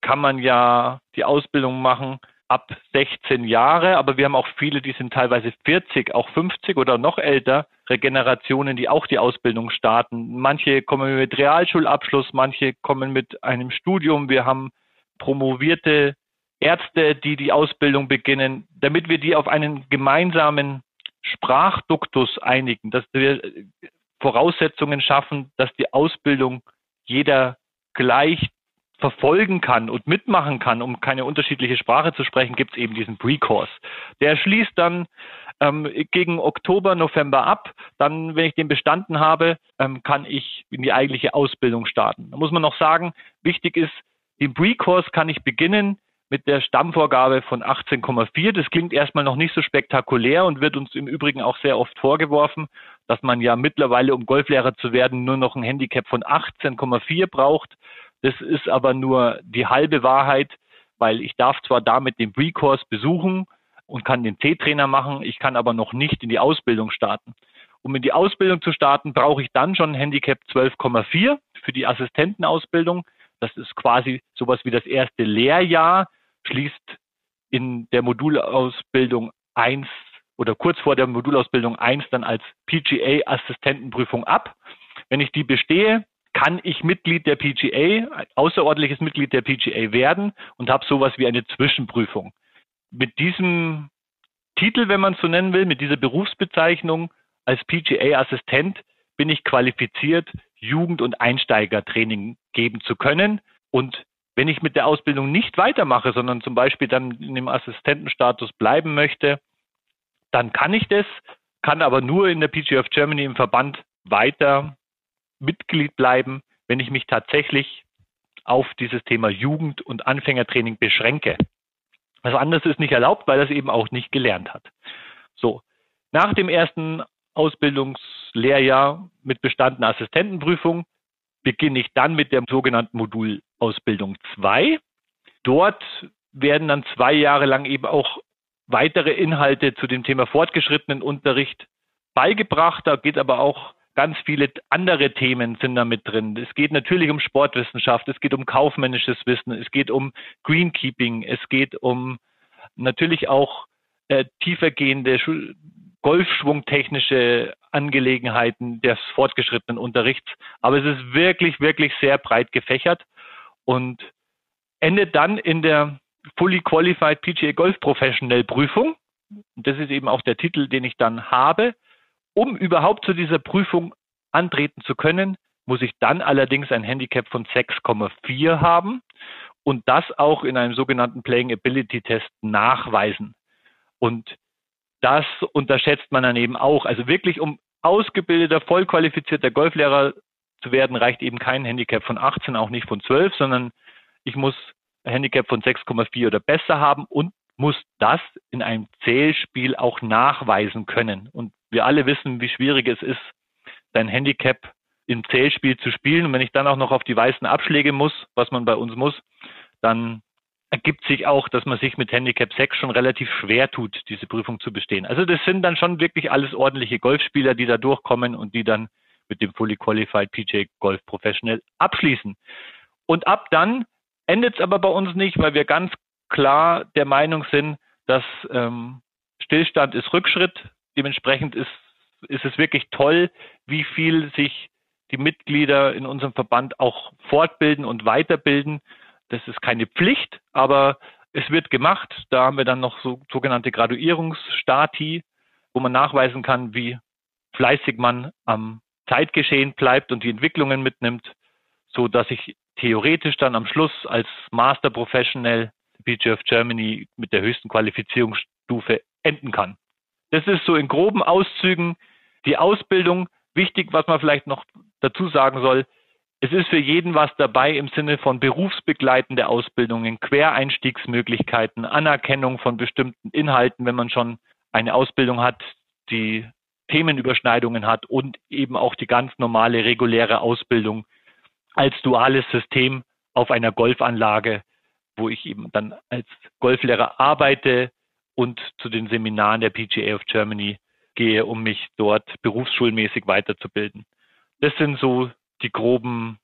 kann man ja die Ausbildung machen ab 16 Jahre, aber wir haben auch viele, die sind teilweise 40, auch 50 oder noch älter, Regenerationen, die auch die Ausbildung starten. Manche kommen mit Realschulabschluss, manche kommen mit einem Studium. Wir haben promovierte Ärzte, die die Ausbildung beginnen, damit wir die auf einen gemeinsamen Sprachduktus einigen, dass wir Voraussetzungen schaffen, dass die Ausbildung jeder gleich verfolgen kann und mitmachen kann, um keine unterschiedliche Sprache zu sprechen, gibt es eben diesen Pre-Course. Der schließt dann ähm, gegen Oktober, November ab. Dann, wenn ich den bestanden habe, ähm, kann ich in die eigentliche Ausbildung starten. Da muss man noch sagen, wichtig ist, den Pre-Course kann ich beginnen mit der Stammvorgabe von 18,4. Das klingt erstmal noch nicht so spektakulär und wird uns im Übrigen auch sehr oft vorgeworfen, dass man ja mittlerweile, um Golflehrer zu werden, nur noch ein Handicap von 18,4 braucht. Das ist aber nur die halbe Wahrheit, weil ich darf zwar damit den Pre-Course besuchen und kann den C-Trainer machen, ich kann aber noch nicht in die Ausbildung starten. Um in die Ausbildung zu starten, brauche ich dann schon ein Handicap 12,4 für die Assistentenausbildung. Das ist quasi sowas wie das erste Lehrjahr, schließt in der Modulausbildung 1 oder kurz vor der Modulausbildung 1 dann als PGA-Assistentenprüfung ab. Wenn ich die bestehe, kann ich Mitglied der PGA, außerordentliches Mitglied der PGA werden und habe sowas wie eine Zwischenprüfung. Mit diesem Titel, wenn man es so nennen will, mit dieser Berufsbezeichnung als PGA-Assistent bin ich qualifiziert, Jugend- und Einsteigertraining geben zu können. Und wenn ich mit der Ausbildung nicht weitermache, sondern zum Beispiel dann in dem Assistentenstatus bleiben möchte, dann kann ich das, kann aber nur in der PGA of Germany im Verband weiter Mitglied bleiben, wenn ich mich tatsächlich auf dieses Thema Jugend- und Anfängertraining beschränke. Was anderes ist nicht erlaubt, weil es eben auch nicht gelernt hat. So, nach dem ersten Ausbildungslehrjahr mit bestandener Assistentenprüfung beginne ich dann mit der sogenannten Modulausbildung 2. Dort werden dann zwei Jahre lang eben auch weitere Inhalte zu dem Thema fortgeschrittenen Unterricht beigebracht. Da geht aber auch ganz viele andere Themen sind da mit drin. Es geht natürlich um Sportwissenschaft, es geht um kaufmännisches Wissen, es geht um Greenkeeping, es geht um natürlich auch äh, tiefergehende golfschwungtechnische Angelegenheiten des fortgeschrittenen Unterrichts. Aber es ist wirklich, wirklich sehr breit gefächert und endet dann in der Fully Qualified PGA Golf Professional Prüfung. Das ist eben auch der Titel, den ich dann habe. Um überhaupt zu dieser Prüfung antreten zu können, muss ich dann allerdings ein Handicap von 6,4 haben und das auch in einem sogenannten Playing Ability Test nachweisen. Und das unterschätzt man dann eben auch. Also wirklich, um ausgebildeter, vollqualifizierter Golflehrer zu werden, reicht eben kein Handicap von 18, auch nicht von 12, sondern ich muss Handicap von 6,4 oder besser haben und muss das in einem Zählspiel auch nachweisen können. Und wir alle wissen, wie schwierig es ist, sein Handicap im Zählspiel zu spielen. Und wenn ich dann auch noch auf die weißen Abschläge muss, was man bei uns muss, dann ergibt sich auch, dass man sich mit Handicap 6 schon relativ schwer tut, diese Prüfung zu bestehen. Also das sind dann schon wirklich alles ordentliche Golfspieler, die da durchkommen und die dann mit dem Fully Qualified PJ Golf Professional abschließen. Und ab dann endet es aber bei uns nicht, weil wir ganz klar der Meinung sind, dass ähm, Stillstand ist Rückschritt. Dementsprechend ist, ist es wirklich toll, wie viel sich die Mitglieder in unserem Verband auch fortbilden und weiterbilden. Das ist keine Pflicht, aber es wird gemacht. Da haben wir dann noch so, sogenannte Graduierungsstati, wo man nachweisen kann, wie fleißig man am Zeitgeschehen bleibt und die Entwicklungen mitnimmt, so dass ich theoretisch dann am Schluss als Master Professional BGF Germany mit der höchsten Qualifizierungsstufe enden kann. Das ist so in groben Auszügen die Ausbildung. Wichtig, was man vielleicht noch dazu sagen soll, es ist für jeden was dabei im Sinne von berufsbegleitende Ausbildungen, Quereinstiegsmöglichkeiten, Anerkennung von bestimmten Inhalten, wenn man schon eine Ausbildung hat, die Themenüberschneidungen hat und eben auch die ganz normale reguläre Ausbildung als duales System auf einer Golfanlage, wo ich eben dann als Golflehrer arbeite und zu den Seminaren der PGA of Germany gehe, um mich dort berufsschulmäßig weiterzubilden. Das sind so die groben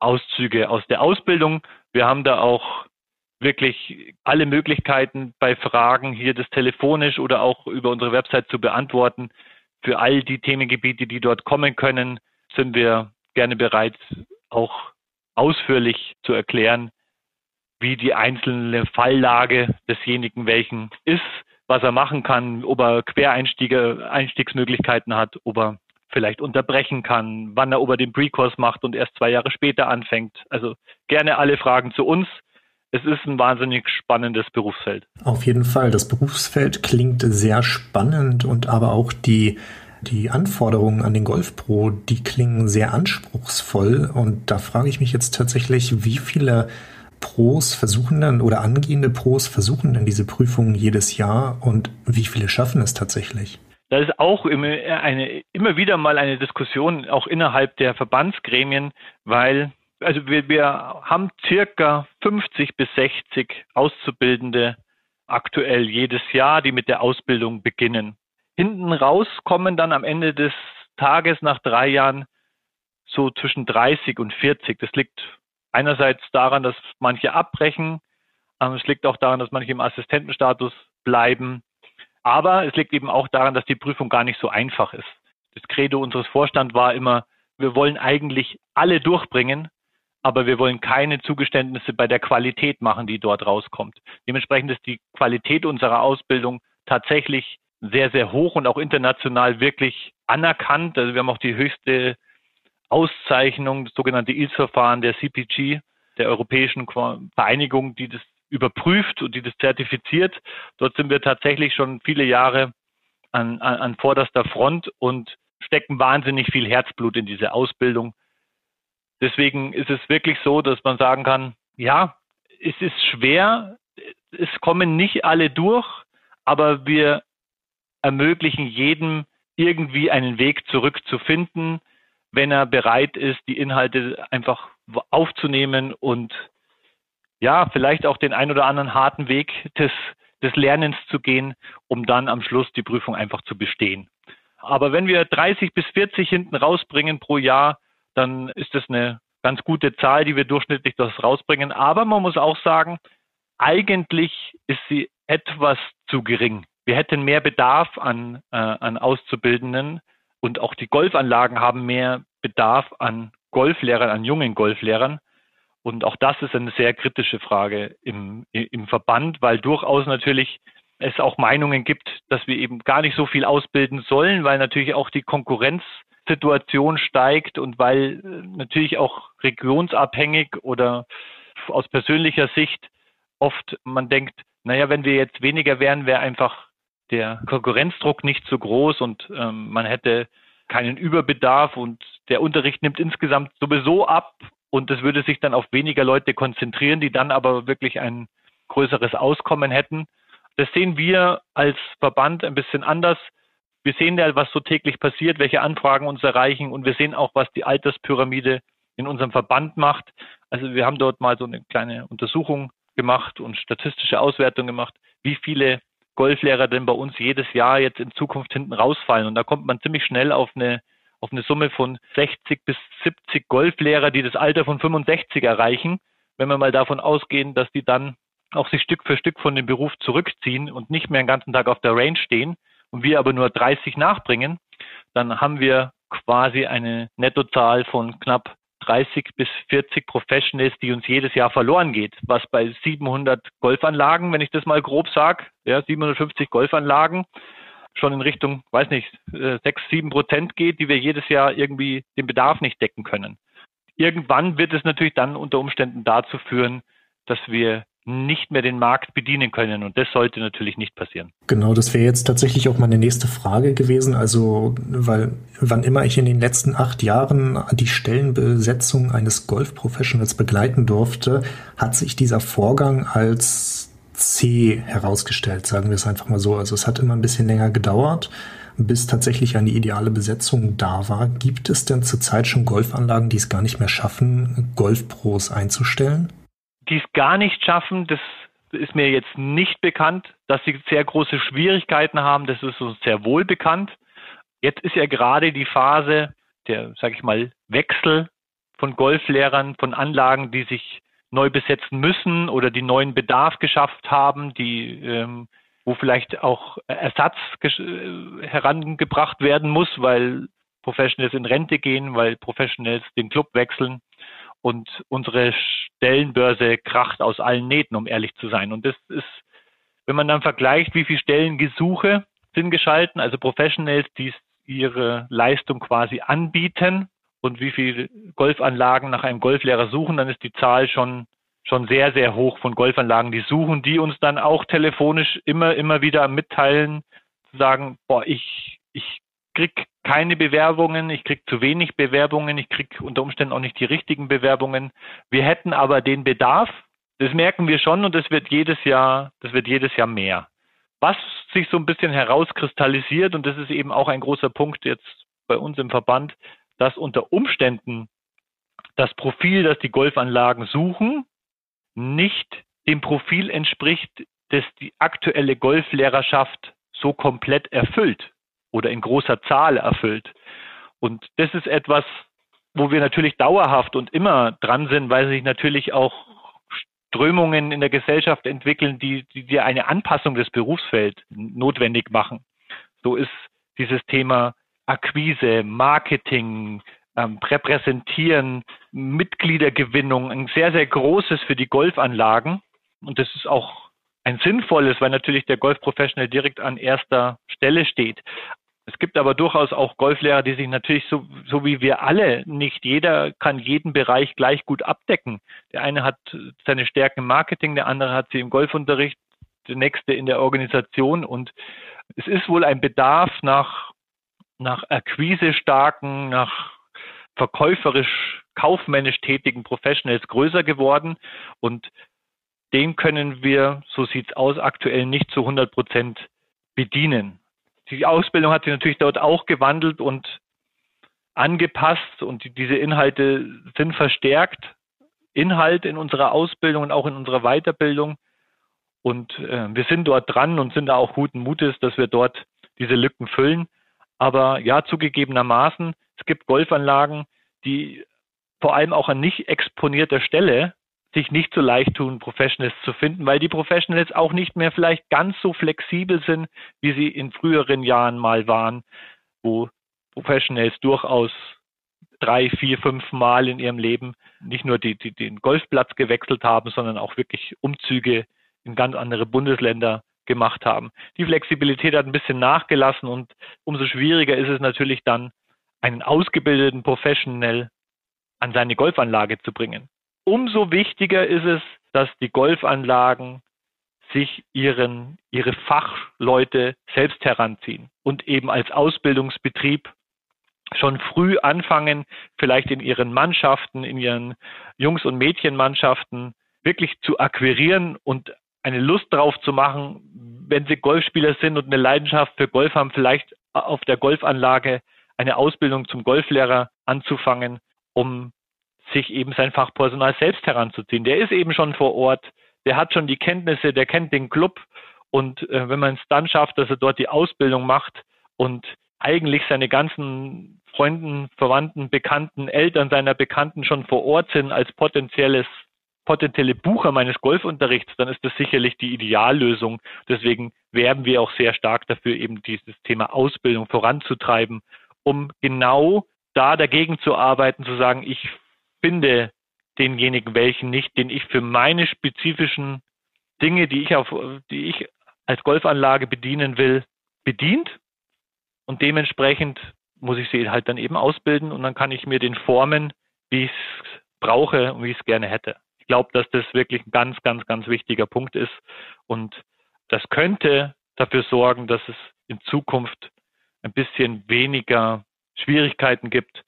Auszüge aus der Ausbildung. Wir haben da auch wirklich alle Möglichkeiten bei Fragen hier das telefonisch oder auch über unsere Website zu beantworten. Für all die Themengebiete, die dort kommen können, sind wir gerne bereit, auch ausführlich zu erklären, wie die einzelne Falllage desjenigen welchen ist, was er machen kann, ob er Quereinstiege, Einstiegsmöglichkeiten hat, ob er vielleicht unterbrechen kann, wann er, ob er den Pre-Kurs macht und erst zwei Jahre später anfängt. Also gerne alle Fragen zu uns. Es ist ein wahnsinnig spannendes Berufsfeld. Auf jeden Fall. Das Berufsfeld klingt sehr spannend und aber auch die die Anforderungen an den Golf Pro, die klingen sehr anspruchsvoll und da frage ich mich jetzt tatsächlich, wie viele Pros versuchen dann oder angehende Pros versuchen dann diese Prüfungen jedes Jahr und wie viele schaffen es tatsächlich? Das ist auch immer, eine, immer wieder mal eine Diskussion, auch innerhalb der Verbandsgremien, weil also wir, wir haben circa 50 bis 60 Auszubildende aktuell jedes Jahr, die mit der Ausbildung beginnen. Hinten raus kommen dann am Ende des Tages nach drei Jahren so zwischen 30 und 40. Das liegt einerseits daran, dass manche abbrechen. Es liegt auch daran, dass manche im Assistentenstatus bleiben. Aber es liegt eben auch daran, dass die Prüfung gar nicht so einfach ist. Das Credo unseres Vorstands war immer, wir wollen eigentlich alle durchbringen, aber wir wollen keine Zugeständnisse bei der Qualität machen, die dort rauskommt. Dementsprechend ist die Qualität unserer Ausbildung tatsächlich sehr, sehr hoch und auch international wirklich anerkannt. Also wir haben auch die höchste Auszeichnung, das sogenannte ILS-Verfahren der CPG, der Europäischen Vereinigung, die das überprüft und die das zertifiziert. Dort sind wir tatsächlich schon viele Jahre an, an, an vorderster Front und stecken wahnsinnig viel Herzblut in diese Ausbildung. Deswegen ist es wirklich so, dass man sagen kann, ja, es ist schwer, es kommen nicht alle durch, aber wir ermöglichen jedem irgendwie einen Weg zurückzufinden, wenn er bereit ist, die Inhalte einfach aufzunehmen und ja, vielleicht auch den ein oder anderen harten Weg des, des Lernens zu gehen, um dann am Schluss die Prüfung einfach zu bestehen. Aber wenn wir 30 bis 40 hinten rausbringen pro Jahr, dann ist das eine ganz gute Zahl, die wir durchschnittlich das rausbringen. Aber man muss auch sagen, eigentlich ist sie etwas zu gering. Wir hätten mehr Bedarf an, äh, an Auszubildenden und auch die Golfanlagen haben mehr Bedarf an Golflehrern, an jungen Golflehrern. Und auch das ist eine sehr kritische Frage im, im Verband, weil durchaus natürlich es auch Meinungen gibt, dass wir eben gar nicht so viel ausbilden sollen, weil natürlich auch die Konkurrenzsituation steigt und weil äh, natürlich auch regionsabhängig oder aus persönlicher Sicht oft man denkt, naja, wenn wir jetzt weniger wären, wäre einfach der Konkurrenzdruck nicht so groß und ähm, man hätte keinen Überbedarf und der Unterricht nimmt insgesamt sowieso ab und es würde sich dann auf weniger Leute konzentrieren, die dann aber wirklich ein größeres Auskommen hätten. Das sehen wir als Verband ein bisschen anders. Wir sehen ja, was so täglich passiert, welche Anfragen uns erreichen und wir sehen auch, was die Alterspyramide in unserem Verband macht. Also wir haben dort mal so eine kleine Untersuchung gemacht und statistische Auswertung gemacht, wie viele Golflehrer denn bei uns jedes Jahr jetzt in Zukunft hinten rausfallen. Und da kommt man ziemlich schnell auf eine, auf eine Summe von 60 bis 70 Golflehrer, die das Alter von 65 erreichen. Wenn wir mal davon ausgehen, dass die dann auch sich Stück für Stück von dem Beruf zurückziehen und nicht mehr den ganzen Tag auf der Range stehen und wir aber nur 30 nachbringen, dann haben wir quasi eine Nettozahl von knapp 30 bis 40 Professionals, die uns jedes Jahr verloren geht, was bei 700 Golfanlagen, wenn ich das mal grob sage, ja, 750 Golfanlagen, schon in Richtung, weiß nicht, 6, äh, 7 Prozent geht, die wir jedes Jahr irgendwie den Bedarf nicht decken können. Irgendwann wird es natürlich dann unter Umständen dazu führen, dass wir nicht mehr den Markt bedienen können. Und das sollte natürlich nicht passieren. Genau, das wäre jetzt tatsächlich auch meine nächste Frage gewesen. Also, weil wann immer ich in den letzten acht Jahren die Stellenbesetzung eines Golf-Professionals begleiten durfte, hat sich dieser Vorgang als C herausgestellt, sagen wir es einfach mal so. Also es hat immer ein bisschen länger gedauert bis tatsächlich eine ideale Besetzung da war. Gibt es denn zurzeit schon Golfanlagen, die es gar nicht mehr schaffen, Golfpros einzustellen? Die es gar nicht schaffen, das ist mir jetzt nicht bekannt, dass sie sehr große Schwierigkeiten haben. Das ist uns sehr wohl bekannt. Jetzt ist ja gerade die Phase der, sage ich mal, Wechsel von Golflehrern, von Anlagen, die sich neu besetzen müssen oder die neuen Bedarf geschafft haben, die ähm, wo vielleicht auch Ersatz äh, herangebracht werden muss, weil Professionals in Rente gehen, weil Professionals den Club wechseln und unsere Stellenbörse kracht aus allen Nähten, um ehrlich zu sein. Und das ist, wenn man dann vergleicht, wie viele Stellengesuche sind geschalten, also Professionals, die ihre Leistung quasi anbieten und wie viele Golfanlagen nach einem Golflehrer suchen, dann ist die Zahl schon schon sehr, sehr hoch von Golfanlagen, die suchen, die uns dann auch telefonisch immer, immer wieder mitteilen, zu sagen, boah, ich, ich krieg keine Bewerbungen, ich krieg zu wenig Bewerbungen, ich krieg unter Umständen auch nicht die richtigen Bewerbungen. Wir hätten aber den Bedarf, das merken wir schon und das wird jedes Jahr, das wird jedes Jahr mehr. Was sich so ein bisschen herauskristallisiert und das ist eben auch ein großer Punkt jetzt bei uns im Verband, dass unter Umständen das Profil, das die Golfanlagen suchen, nicht dem Profil entspricht, das die aktuelle Golflehrerschaft so komplett erfüllt oder in großer Zahl erfüllt. Und das ist etwas, wo wir natürlich dauerhaft und immer dran sind, weil sich natürlich auch Strömungen in der Gesellschaft entwickeln, die, die, die eine Anpassung des Berufsfelds notwendig machen. So ist dieses Thema Akquise, Marketing, ähm, Repräsentieren, Mitgliedergewinnung ein sehr, sehr großes für die Golfanlagen. Und das ist auch ein sinnvolles, weil natürlich der Golfprofessional direkt an erster Stelle steht. Es gibt aber durchaus auch Golflehrer, die sich natürlich so, so wie wir alle, nicht jeder kann jeden Bereich gleich gut abdecken. Der eine hat seine Stärken im Marketing, der andere hat sie im Golfunterricht, der nächste in der Organisation. Und es ist wohl ein Bedarf nach, nach Akquise starken, nach verkäuferisch, kaufmännisch tätigen Professionals größer geworden und den können wir, so sieht es aus, aktuell nicht zu 100 Prozent bedienen. Die Ausbildung hat sich natürlich dort auch gewandelt und angepasst und diese Inhalte sind verstärkt. Inhalt in unserer Ausbildung und auch in unserer Weiterbildung. Und äh, wir sind dort dran und sind da auch guten Mutes, dass wir dort diese Lücken füllen. Aber ja, zugegebenermaßen, es gibt Golfanlagen, die vor allem auch an nicht exponierter Stelle sich nicht so leicht tun, Professionals zu finden, weil die Professionals auch nicht mehr vielleicht ganz so flexibel sind, wie sie in früheren Jahren mal waren, wo Professionals durchaus drei, vier, fünf Mal in ihrem Leben nicht nur die, die, den Golfplatz gewechselt haben, sondern auch wirklich Umzüge in ganz andere Bundesländer gemacht haben. Die Flexibilität hat ein bisschen nachgelassen und umso schwieriger ist es natürlich dann, einen ausgebildeten Professional an seine Golfanlage zu bringen. Umso wichtiger ist es, dass die Golfanlagen sich ihren, ihre Fachleute selbst heranziehen und eben als Ausbildungsbetrieb schon früh anfangen, vielleicht in ihren Mannschaften, in ihren Jungs- und Mädchenmannschaften wirklich zu akquirieren und eine Lust drauf zu machen, wenn sie Golfspieler sind und eine Leidenschaft für Golf haben, vielleicht auf der Golfanlage eine Ausbildung zum Golflehrer anzufangen, um sich eben sein Fachpersonal selbst heranzuziehen. Der ist eben schon vor Ort, der hat schon die Kenntnisse, der kennt den Club und äh, wenn man es dann schafft, dass er dort die Ausbildung macht und eigentlich seine ganzen Freunden, Verwandten, Bekannten, Eltern seiner Bekannten schon vor Ort sind als potenzielles potenzielle Bucher meines Golfunterrichts, dann ist das sicherlich die Ideallösung. Deswegen werben wir auch sehr stark dafür, eben dieses Thema Ausbildung voranzutreiben um genau da dagegen zu arbeiten, zu sagen, ich finde denjenigen welchen nicht, den ich für meine spezifischen Dinge, die ich auf, die ich als Golfanlage bedienen will, bedient. Und dementsprechend muss ich sie halt dann eben ausbilden und dann kann ich mir den formen, wie ich es brauche und wie ich es gerne hätte. Ich glaube, dass das wirklich ein ganz, ganz, ganz wichtiger Punkt ist und das könnte dafür sorgen, dass es in Zukunft ein bisschen weniger Schwierigkeiten gibt,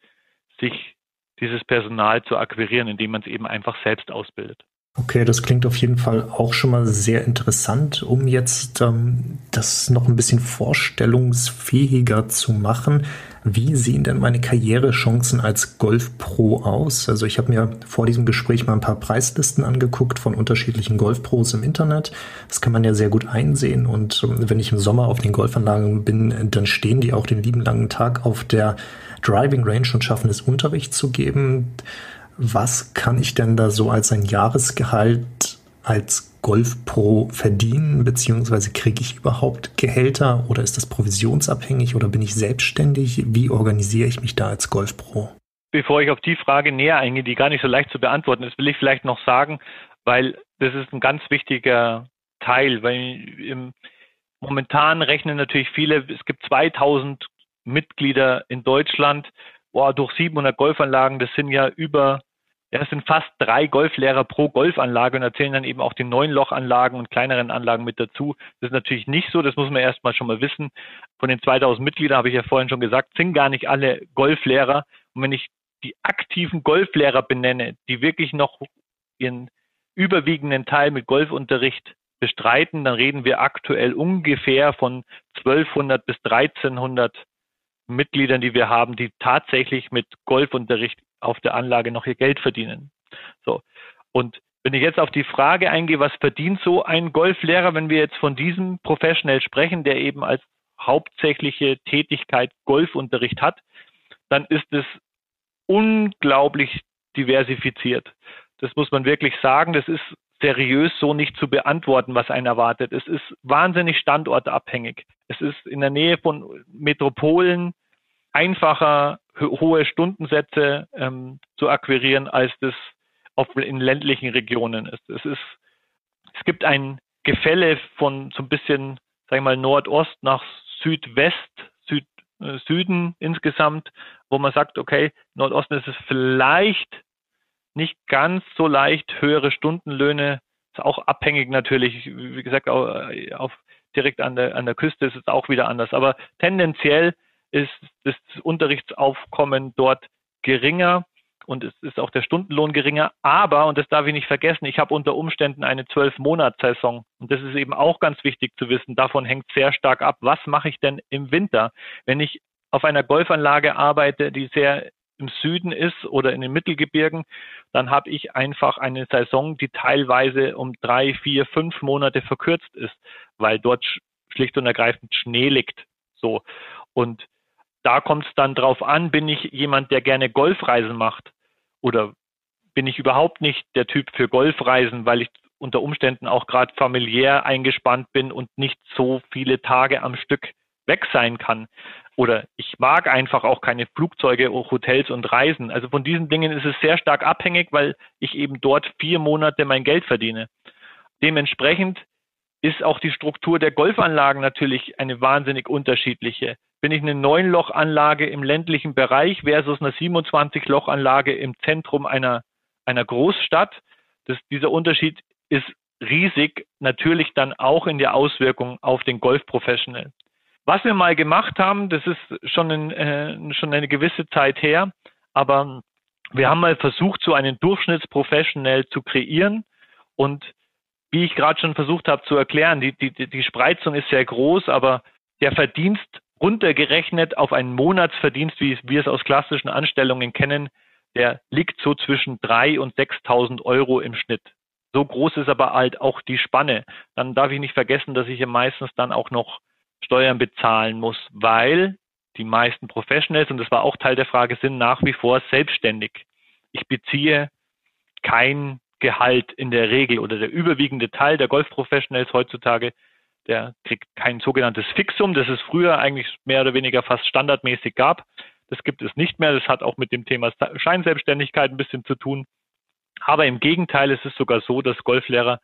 sich dieses Personal zu akquirieren, indem man es eben einfach selbst ausbildet. Okay, das klingt auf jeden Fall auch schon mal sehr interessant, um jetzt ähm, das noch ein bisschen vorstellungsfähiger zu machen. Wie sehen denn meine Karrierechancen als Golfpro aus? Also ich habe mir vor diesem Gespräch mal ein paar Preislisten angeguckt von unterschiedlichen Golfpros im Internet. Das kann man ja sehr gut einsehen. Und ähm, wenn ich im Sommer auf den Golfanlagen bin, dann stehen die auch den lieben langen Tag auf der Driving Range und schaffen es, Unterricht zu geben was kann ich denn da so als ein Jahresgehalt als Golf-Pro verdienen, beziehungsweise kriege ich überhaupt Gehälter oder ist das provisionsabhängig oder bin ich selbstständig? Wie organisiere ich mich da als Golf-Pro? Bevor ich auf die Frage näher eingehe, die gar nicht so leicht zu beantworten ist, will ich vielleicht noch sagen, weil das ist ein ganz wichtiger Teil, weil im, momentan rechnen natürlich viele, es gibt 2000 Mitglieder in Deutschland, boah, durch 700 Golfanlagen, das sind ja über, ja, das sind fast drei Golflehrer pro Golfanlage und erzählen dann eben auch die neun Lochanlagen und kleineren Anlagen mit dazu. Das ist natürlich nicht so, das muss man erstmal schon mal wissen. Von den 2000 Mitgliedern habe ich ja vorhin schon gesagt, sind gar nicht alle Golflehrer. Und wenn ich die aktiven Golflehrer benenne, die wirklich noch ihren überwiegenden Teil mit Golfunterricht bestreiten, dann reden wir aktuell ungefähr von 1200 bis 1300 Mitgliedern, die wir haben, die tatsächlich mit Golfunterricht auf der Anlage noch ihr Geld verdienen. So. Und wenn ich jetzt auf die Frage eingehe, was verdient so ein Golflehrer, wenn wir jetzt von diesem Professional sprechen, der eben als hauptsächliche Tätigkeit Golfunterricht hat, dann ist es unglaublich diversifiziert. Das muss man wirklich sagen. Das ist seriös so nicht zu beantworten, was einen erwartet. Es ist wahnsinnig standortabhängig. Es ist in der Nähe von Metropolen einfacher, hohe Stundensätze ähm, zu akquirieren, als das auf, in ländlichen Regionen ist. Es ist, es gibt ein Gefälle von so ein bisschen, sag ich mal, Nordost nach Südwest, Süd, äh, Süden insgesamt, wo man sagt, okay, Nordosten ist es vielleicht nicht ganz so leicht, höhere Stundenlöhne, ist auch abhängig natürlich, wie gesagt, auf, direkt an der, an der Küste ist es auch wieder anders. Aber tendenziell ist das Unterrichtsaufkommen dort geringer und es ist auch der Stundenlohn geringer. Aber, und das darf ich nicht vergessen, ich habe unter Umständen eine Zwölf-Monats-Saison. Und das ist eben auch ganz wichtig zu wissen. Davon hängt sehr stark ab, was mache ich denn im Winter, wenn ich auf einer Golfanlage arbeite, die sehr im Süden ist oder in den Mittelgebirgen, dann habe ich einfach eine Saison, die teilweise um drei, vier, fünf Monate verkürzt ist, weil dort schlicht und ergreifend Schnee liegt. So. Und da kommt es dann drauf an, bin ich jemand, der gerne Golfreisen macht oder bin ich überhaupt nicht der Typ für Golfreisen, weil ich unter Umständen auch gerade familiär eingespannt bin und nicht so viele Tage am Stück weg sein kann. Oder ich mag einfach auch keine Flugzeuge, Hotels und Reisen. Also von diesen Dingen ist es sehr stark abhängig, weil ich eben dort vier Monate mein Geld verdiene. Dementsprechend ist auch die Struktur der Golfanlagen natürlich eine wahnsinnig unterschiedliche. Bin ich eine Neun-Loch-Anlage im ländlichen Bereich versus eine 27-Loch-Anlage im Zentrum einer, einer Großstadt, das, dieser Unterschied ist riesig, natürlich dann auch in der Auswirkung auf den Golf-Professional. Was wir mal gemacht haben, das ist schon, ein, äh, schon eine gewisse Zeit her, aber wir haben mal versucht, so einen Durchschnittsprofessional zu kreieren und wie ich gerade schon versucht habe zu erklären, die, die, die Spreizung ist sehr groß, aber der Verdienst runtergerechnet auf einen Monatsverdienst, wie wir es aus klassischen Anstellungen kennen, der liegt so zwischen 3.000 und 6.000 Euro im Schnitt. So groß ist aber halt auch die Spanne. Dann darf ich nicht vergessen, dass ich ja meistens dann auch noch Steuern bezahlen muss, weil die meisten Professionals, und das war auch Teil der Frage, sind nach wie vor selbstständig. Ich beziehe kein Gehalt in der Regel oder der überwiegende Teil der Golfprofessionals heutzutage, der kriegt kein sogenanntes Fixum, das es früher eigentlich mehr oder weniger fast standardmäßig gab. Das gibt es nicht mehr. Das hat auch mit dem Thema Scheinselbstständigkeit ein bisschen zu tun. Aber im Gegenteil ist es sogar so, dass Golflehrer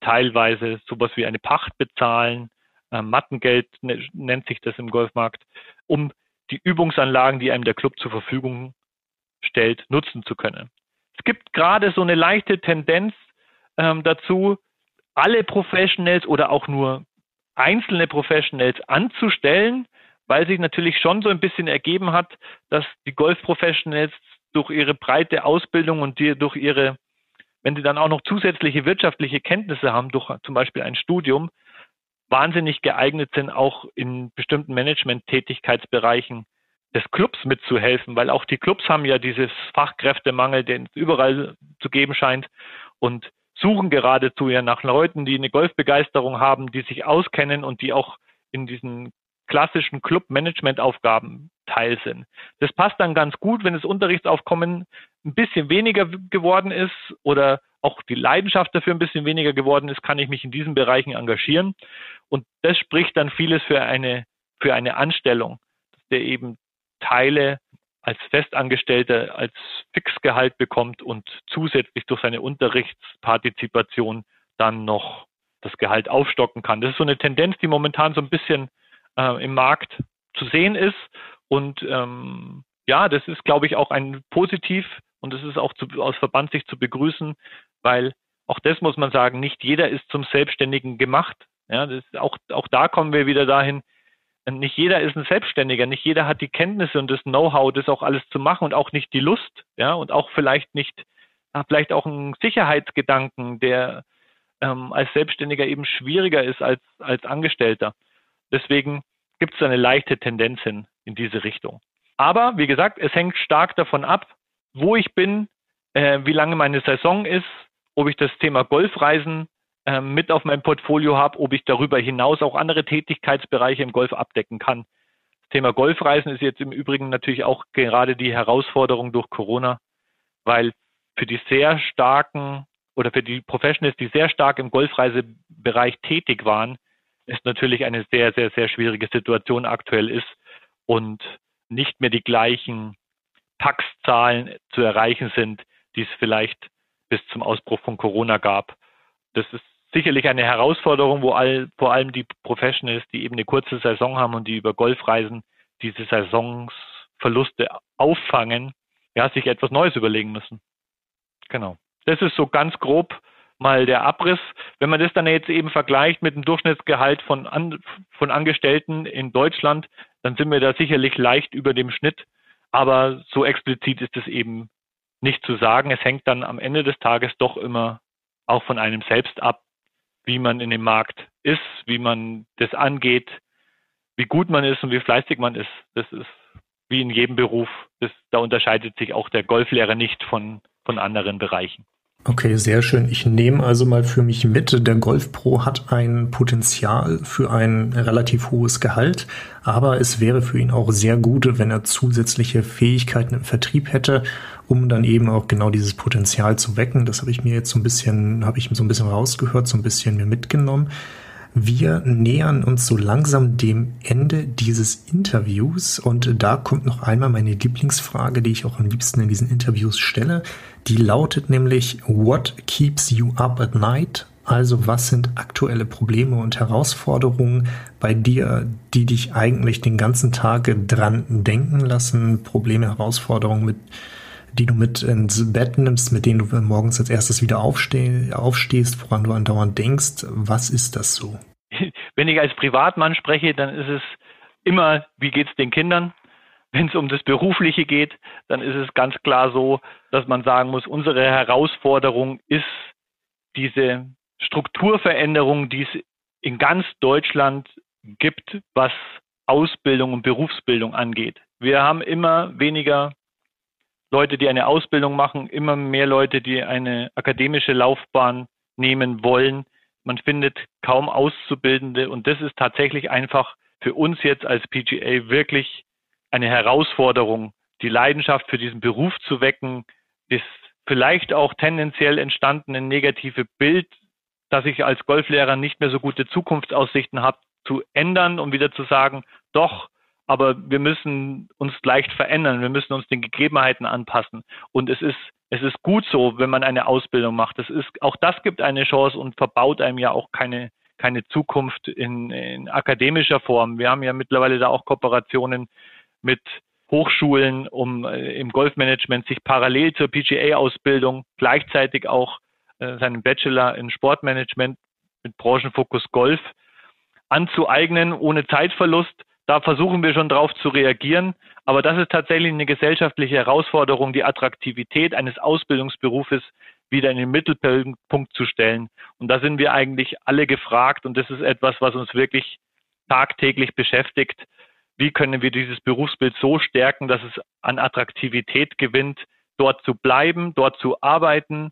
teilweise sowas wie eine Pacht bezahlen, äh, Mattengeld ne, nennt sich das im Golfmarkt, um die Übungsanlagen, die einem der Club zur Verfügung stellt, nutzen zu können. Es gibt gerade so eine leichte Tendenz ähm, dazu, alle Professionals oder auch nur einzelne Professionals anzustellen, weil sich natürlich schon so ein bisschen ergeben hat, dass die Golf-Professionals durch ihre breite Ausbildung und die, durch ihre wenn sie dann auch noch zusätzliche wirtschaftliche Kenntnisse haben, durch zum Beispiel ein Studium, wahnsinnig geeignet sind, auch in bestimmten Management-Tätigkeitsbereichen des Clubs mitzuhelfen, weil auch die Clubs haben ja dieses Fachkräftemangel, den es überall zu geben scheint und suchen geradezu ja nach Leuten, die eine Golfbegeisterung haben, die sich auskennen und die auch in diesen klassischen Club-Management-Aufgaben teil sind. Das passt dann ganz gut, wenn das Unterrichtsaufkommen ein bisschen weniger geworden ist oder auch die Leidenschaft dafür ein bisschen weniger geworden ist, kann ich mich in diesen Bereichen engagieren. Und das spricht dann vieles für eine, für eine Anstellung, dass der eben Teile als Festangestellter als Fixgehalt bekommt und zusätzlich durch seine Unterrichtspartizipation dann noch das Gehalt aufstocken kann. Das ist so eine Tendenz, die momentan so ein bisschen äh, im Markt zu sehen ist. Und ähm, ja, das ist, glaube ich, auch ein positiv und das ist auch zu, aus Verband sich zu begrüßen, weil auch das muss man sagen, nicht jeder ist zum Selbstständigen gemacht. Ja, auch, auch da kommen wir wieder dahin, nicht jeder ist ein Selbstständiger, nicht jeder hat die Kenntnisse und das Know-how, das auch alles zu machen und auch nicht die Lust, ja, und auch vielleicht nicht, vielleicht auch ein Sicherheitsgedanken, der ähm, als Selbstständiger eben schwieriger ist als als Angestellter. Deswegen gibt es eine leichte Tendenz hin in diese Richtung. Aber wie gesagt, es hängt stark davon ab, wo ich bin, äh, wie lange meine Saison ist, ob ich das Thema Golfreisen äh, mit auf meinem Portfolio habe, ob ich darüber hinaus auch andere Tätigkeitsbereiche im Golf abdecken kann. Das Thema Golfreisen ist jetzt im Übrigen natürlich auch gerade die Herausforderung durch Corona, weil für die sehr starken oder für die Professionals, die sehr stark im Golfreisebereich tätig waren, ist natürlich eine sehr, sehr, sehr schwierige Situation aktuell ist und nicht mehr die gleichen Pax-Zahlen zu erreichen sind, die es vielleicht bis zum Ausbruch von Corona gab. Das ist sicherlich eine Herausforderung, wo all, vor allem die Professionals, die eben eine kurze Saison haben und die über Golfreisen diese Saisonsverluste auffangen, ja, sich etwas Neues überlegen müssen. Genau. Das ist so ganz grob mal der Abriss. Wenn man das dann jetzt eben vergleicht mit dem Durchschnittsgehalt von, an, von Angestellten in Deutschland, dann sind wir da sicherlich leicht über dem Schnitt. Aber so explizit ist es eben nicht zu sagen. Es hängt dann am Ende des Tages doch immer auch von einem selbst ab, wie man in dem Markt ist, wie man das angeht, wie gut man ist und wie fleißig man ist. Das ist wie in jedem Beruf. Das, da unterscheidet sich auch der Golflehrer nicht von, von anderen Bereichen. Okay, sehr schön. Ich nehme also mal für mich mit, der Golf Pro hat ein Potenzial für ein relativ hohes Gehalt, aber es wäre für ihn auch sehr gut, wenn er zusätzliche Fähigkeiten im Vertrieb hätte, um dann eben auch genau dieses Potenzial zu wecken. Das habe ich mir jetzt so ein bisschen, habe ich so ein bisschen rausgehört, so ein bisschen mir mitgenommen. Wir nähern uns so langsam dem Ende dieses Interviews und da kommt noch einmal meine Lieblingsfrage, die ich auch am liebsten in diesen Interviews stelle. Die lautet nämlich, What keeps you up at night? Also was sind aktuelle Probleme und Herausforderungen bei dir, die dich eigentlich den ganzen Tag dran denken lassen? Probleme, Herausforderungen, mit, die du mit ins Bett nimmst, mit denen du morgens als erstes wieder aufsteh, aufstehst, woran du andauernd denkst. Was ist das so? Wenn ich als Privatmann spreche, dann ist es immer, wie geht es den Kindern? Wenn es um das Berufliche geht, dann ist es ganz klar so, dass man sagen muss, unsere Herausforderung ist diese Strukturveränderung, die es in ganz Deutschland gibt, was Ausbildung und Berufsbildung angeht. Wir haben immer weniger Leute, die eine Ausbildung machen, immer mehr Leute, die eine akademische Laufbahn nehmen wollen. Man findet kaum Auszubildende und das ist tatsächlich einfach für uns jetzt als PGA wirklich eine Herausforderung, die Leidenschaft für diesen Beruf zu wecken, das vielleicht auch tendenziell entstandene negative Bild, dass ich als Golflehrer nicht mehr so gute Zukunftsaussichten habe, zu ändern und wieder zu sagen, doch, aber wir müssen uns leicht verändern, wir müssen uns den Gegebenheiten anpassen. Und es ist, es ist gut so, wenn man eine Ausbildung macht. Das ist, auch das gibt eine Chance und verbaut einem ja auch keine, keine Zukunft in, in akademischer Form. Wir haben ja mittlerweile da auch Kooperationen mit Hochschulen, um äh, im Golfmanagement sich parallel zur PGA-Ausbildung gleichzeitig auch äh, seinen Bachelor in Sportmanagement mit Branchenfokus Golf anzueignen, ohne Zeitverlust da versuchen wir schon drauf zu reagieren. Aber das ist tatsächlich eine gesellschaftliche Herausforderung, die Attraktivität eines Ausbildungsberufes wieder in den Mittelpunkt zu stellen. Und da sind wir eigentlich alle gefragt und das ist etwas, was uns wirklich tagtäglich beschäftigt. Wie können wir dieses Berufsbild so stärken, dass es an Attraktivität gewinnt, dort zu bleiben, dort zu arbeiten,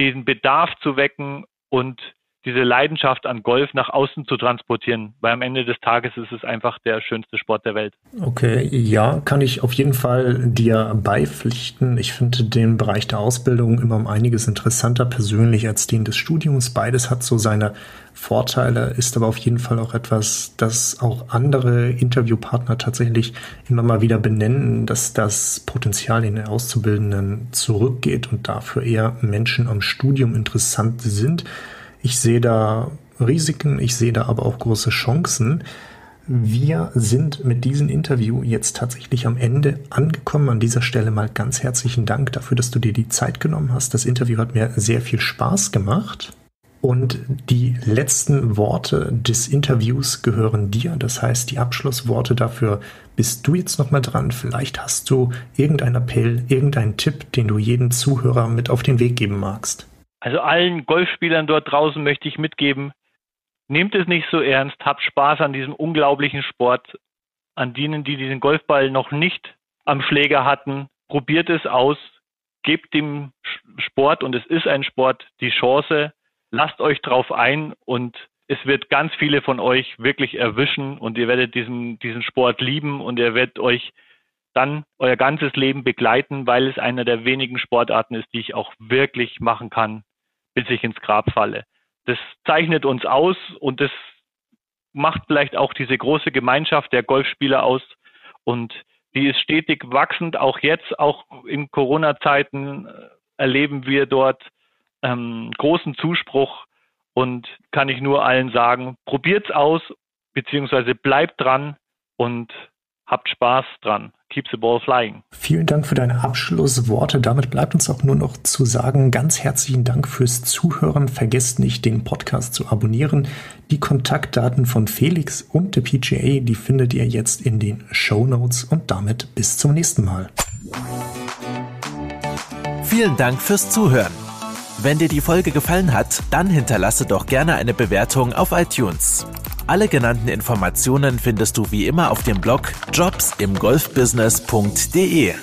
diesen Bedarf zu wecken und diese Leidenschaft an Golf nach außen zu transportieren, weil am Ende des Tages ist es einfach der schönste Sport der Welt. Okay, ja, kann ich auf jeden Fall dir beipflichten. Ich finde den Bereich der Ausbildung immer um einiges interessanter persönlich als den des Studiums. Beides hat so seine Vorteile, ist aber auf jeden Fall auch etwas, das auch andere Interviewpartner tatsächlich immer mal wieder benennen, dass das Potenzial in den Auszubildenden zurückgeht und dafür eher Menschen am Studium interessant sind. Ich sehe da Risiken, ich sehe da aber auch große Chancen. Wir sind mit diesem Interview jetzt tatsächlich am Ende angekommen. An dieser Stelle mal ganz herzlichen Dank dafür, dass du dir die Zeit genommen hast. Das Interview hat mir sehr viel Spaß gemacht. Und die letzten Worte des Interviews gehören dir. Das heißt, die Abschlussworte dafür bist du jetzt nochmal dran. Vielleicht hast du irgendeinen Appell, irgendeinen Tipp, den du jedem Zuhörer mit auf den Weg geben magst. Also allen Golfspielern dort draußen möchte ich mitgeben, nehmt es nicht so ernst, habt Spaß an diesem unglaublichen Sport, an denen, die diesen Golfball noch nicht am Schläger hatten. Probiert es aus, gebt dem Sport, und es ist ein Sport, die Chance, lasst euch drauf ein und es wird ganz viele von euch wirklich erwischen und ihr werdet diesen, diesen Sport lieben und ihr werdet euch dann euer ganzes Leben begleiten, weil es einer der wenigen Sportarten ist, die ich auch wirklich machen kann, bis ich ins Grab falle. Das zeichnet uns aus und das macht vielleicht auch diese große Gemeinschaft der Golfspieler aus und die ist stetig wachsend. Auch jetzt, auch in Corona-Zeiten äh, erleben wir dort ähm, großen Zuspruch und kann ich nur allen sagen, probiert's aus, beziehungsweise bleibt dran und habt Spaß dran. Keep the ball flying. Vielen Dank für deine Abschlussworte. Damit bleibt uns auch nur noch zu sagen, ganz herzlichen Dank fürs Zuhören. Vergesst nicht, den Podcast zu abonnieren. Die Kontaktdaten von Felix und der PGA, die findet ihr jetzt in den Show Notes und damit bis zum nächsten Mal. Vielen Dank fürs Zuhören. Wenn dir die Folge gefallen hat, dann hinterlasse doch gerne eine Bewertung auf iTunes. Alle genannten Informationen findest du wie immer auf dem Blog jobsimgolfbusiness.de.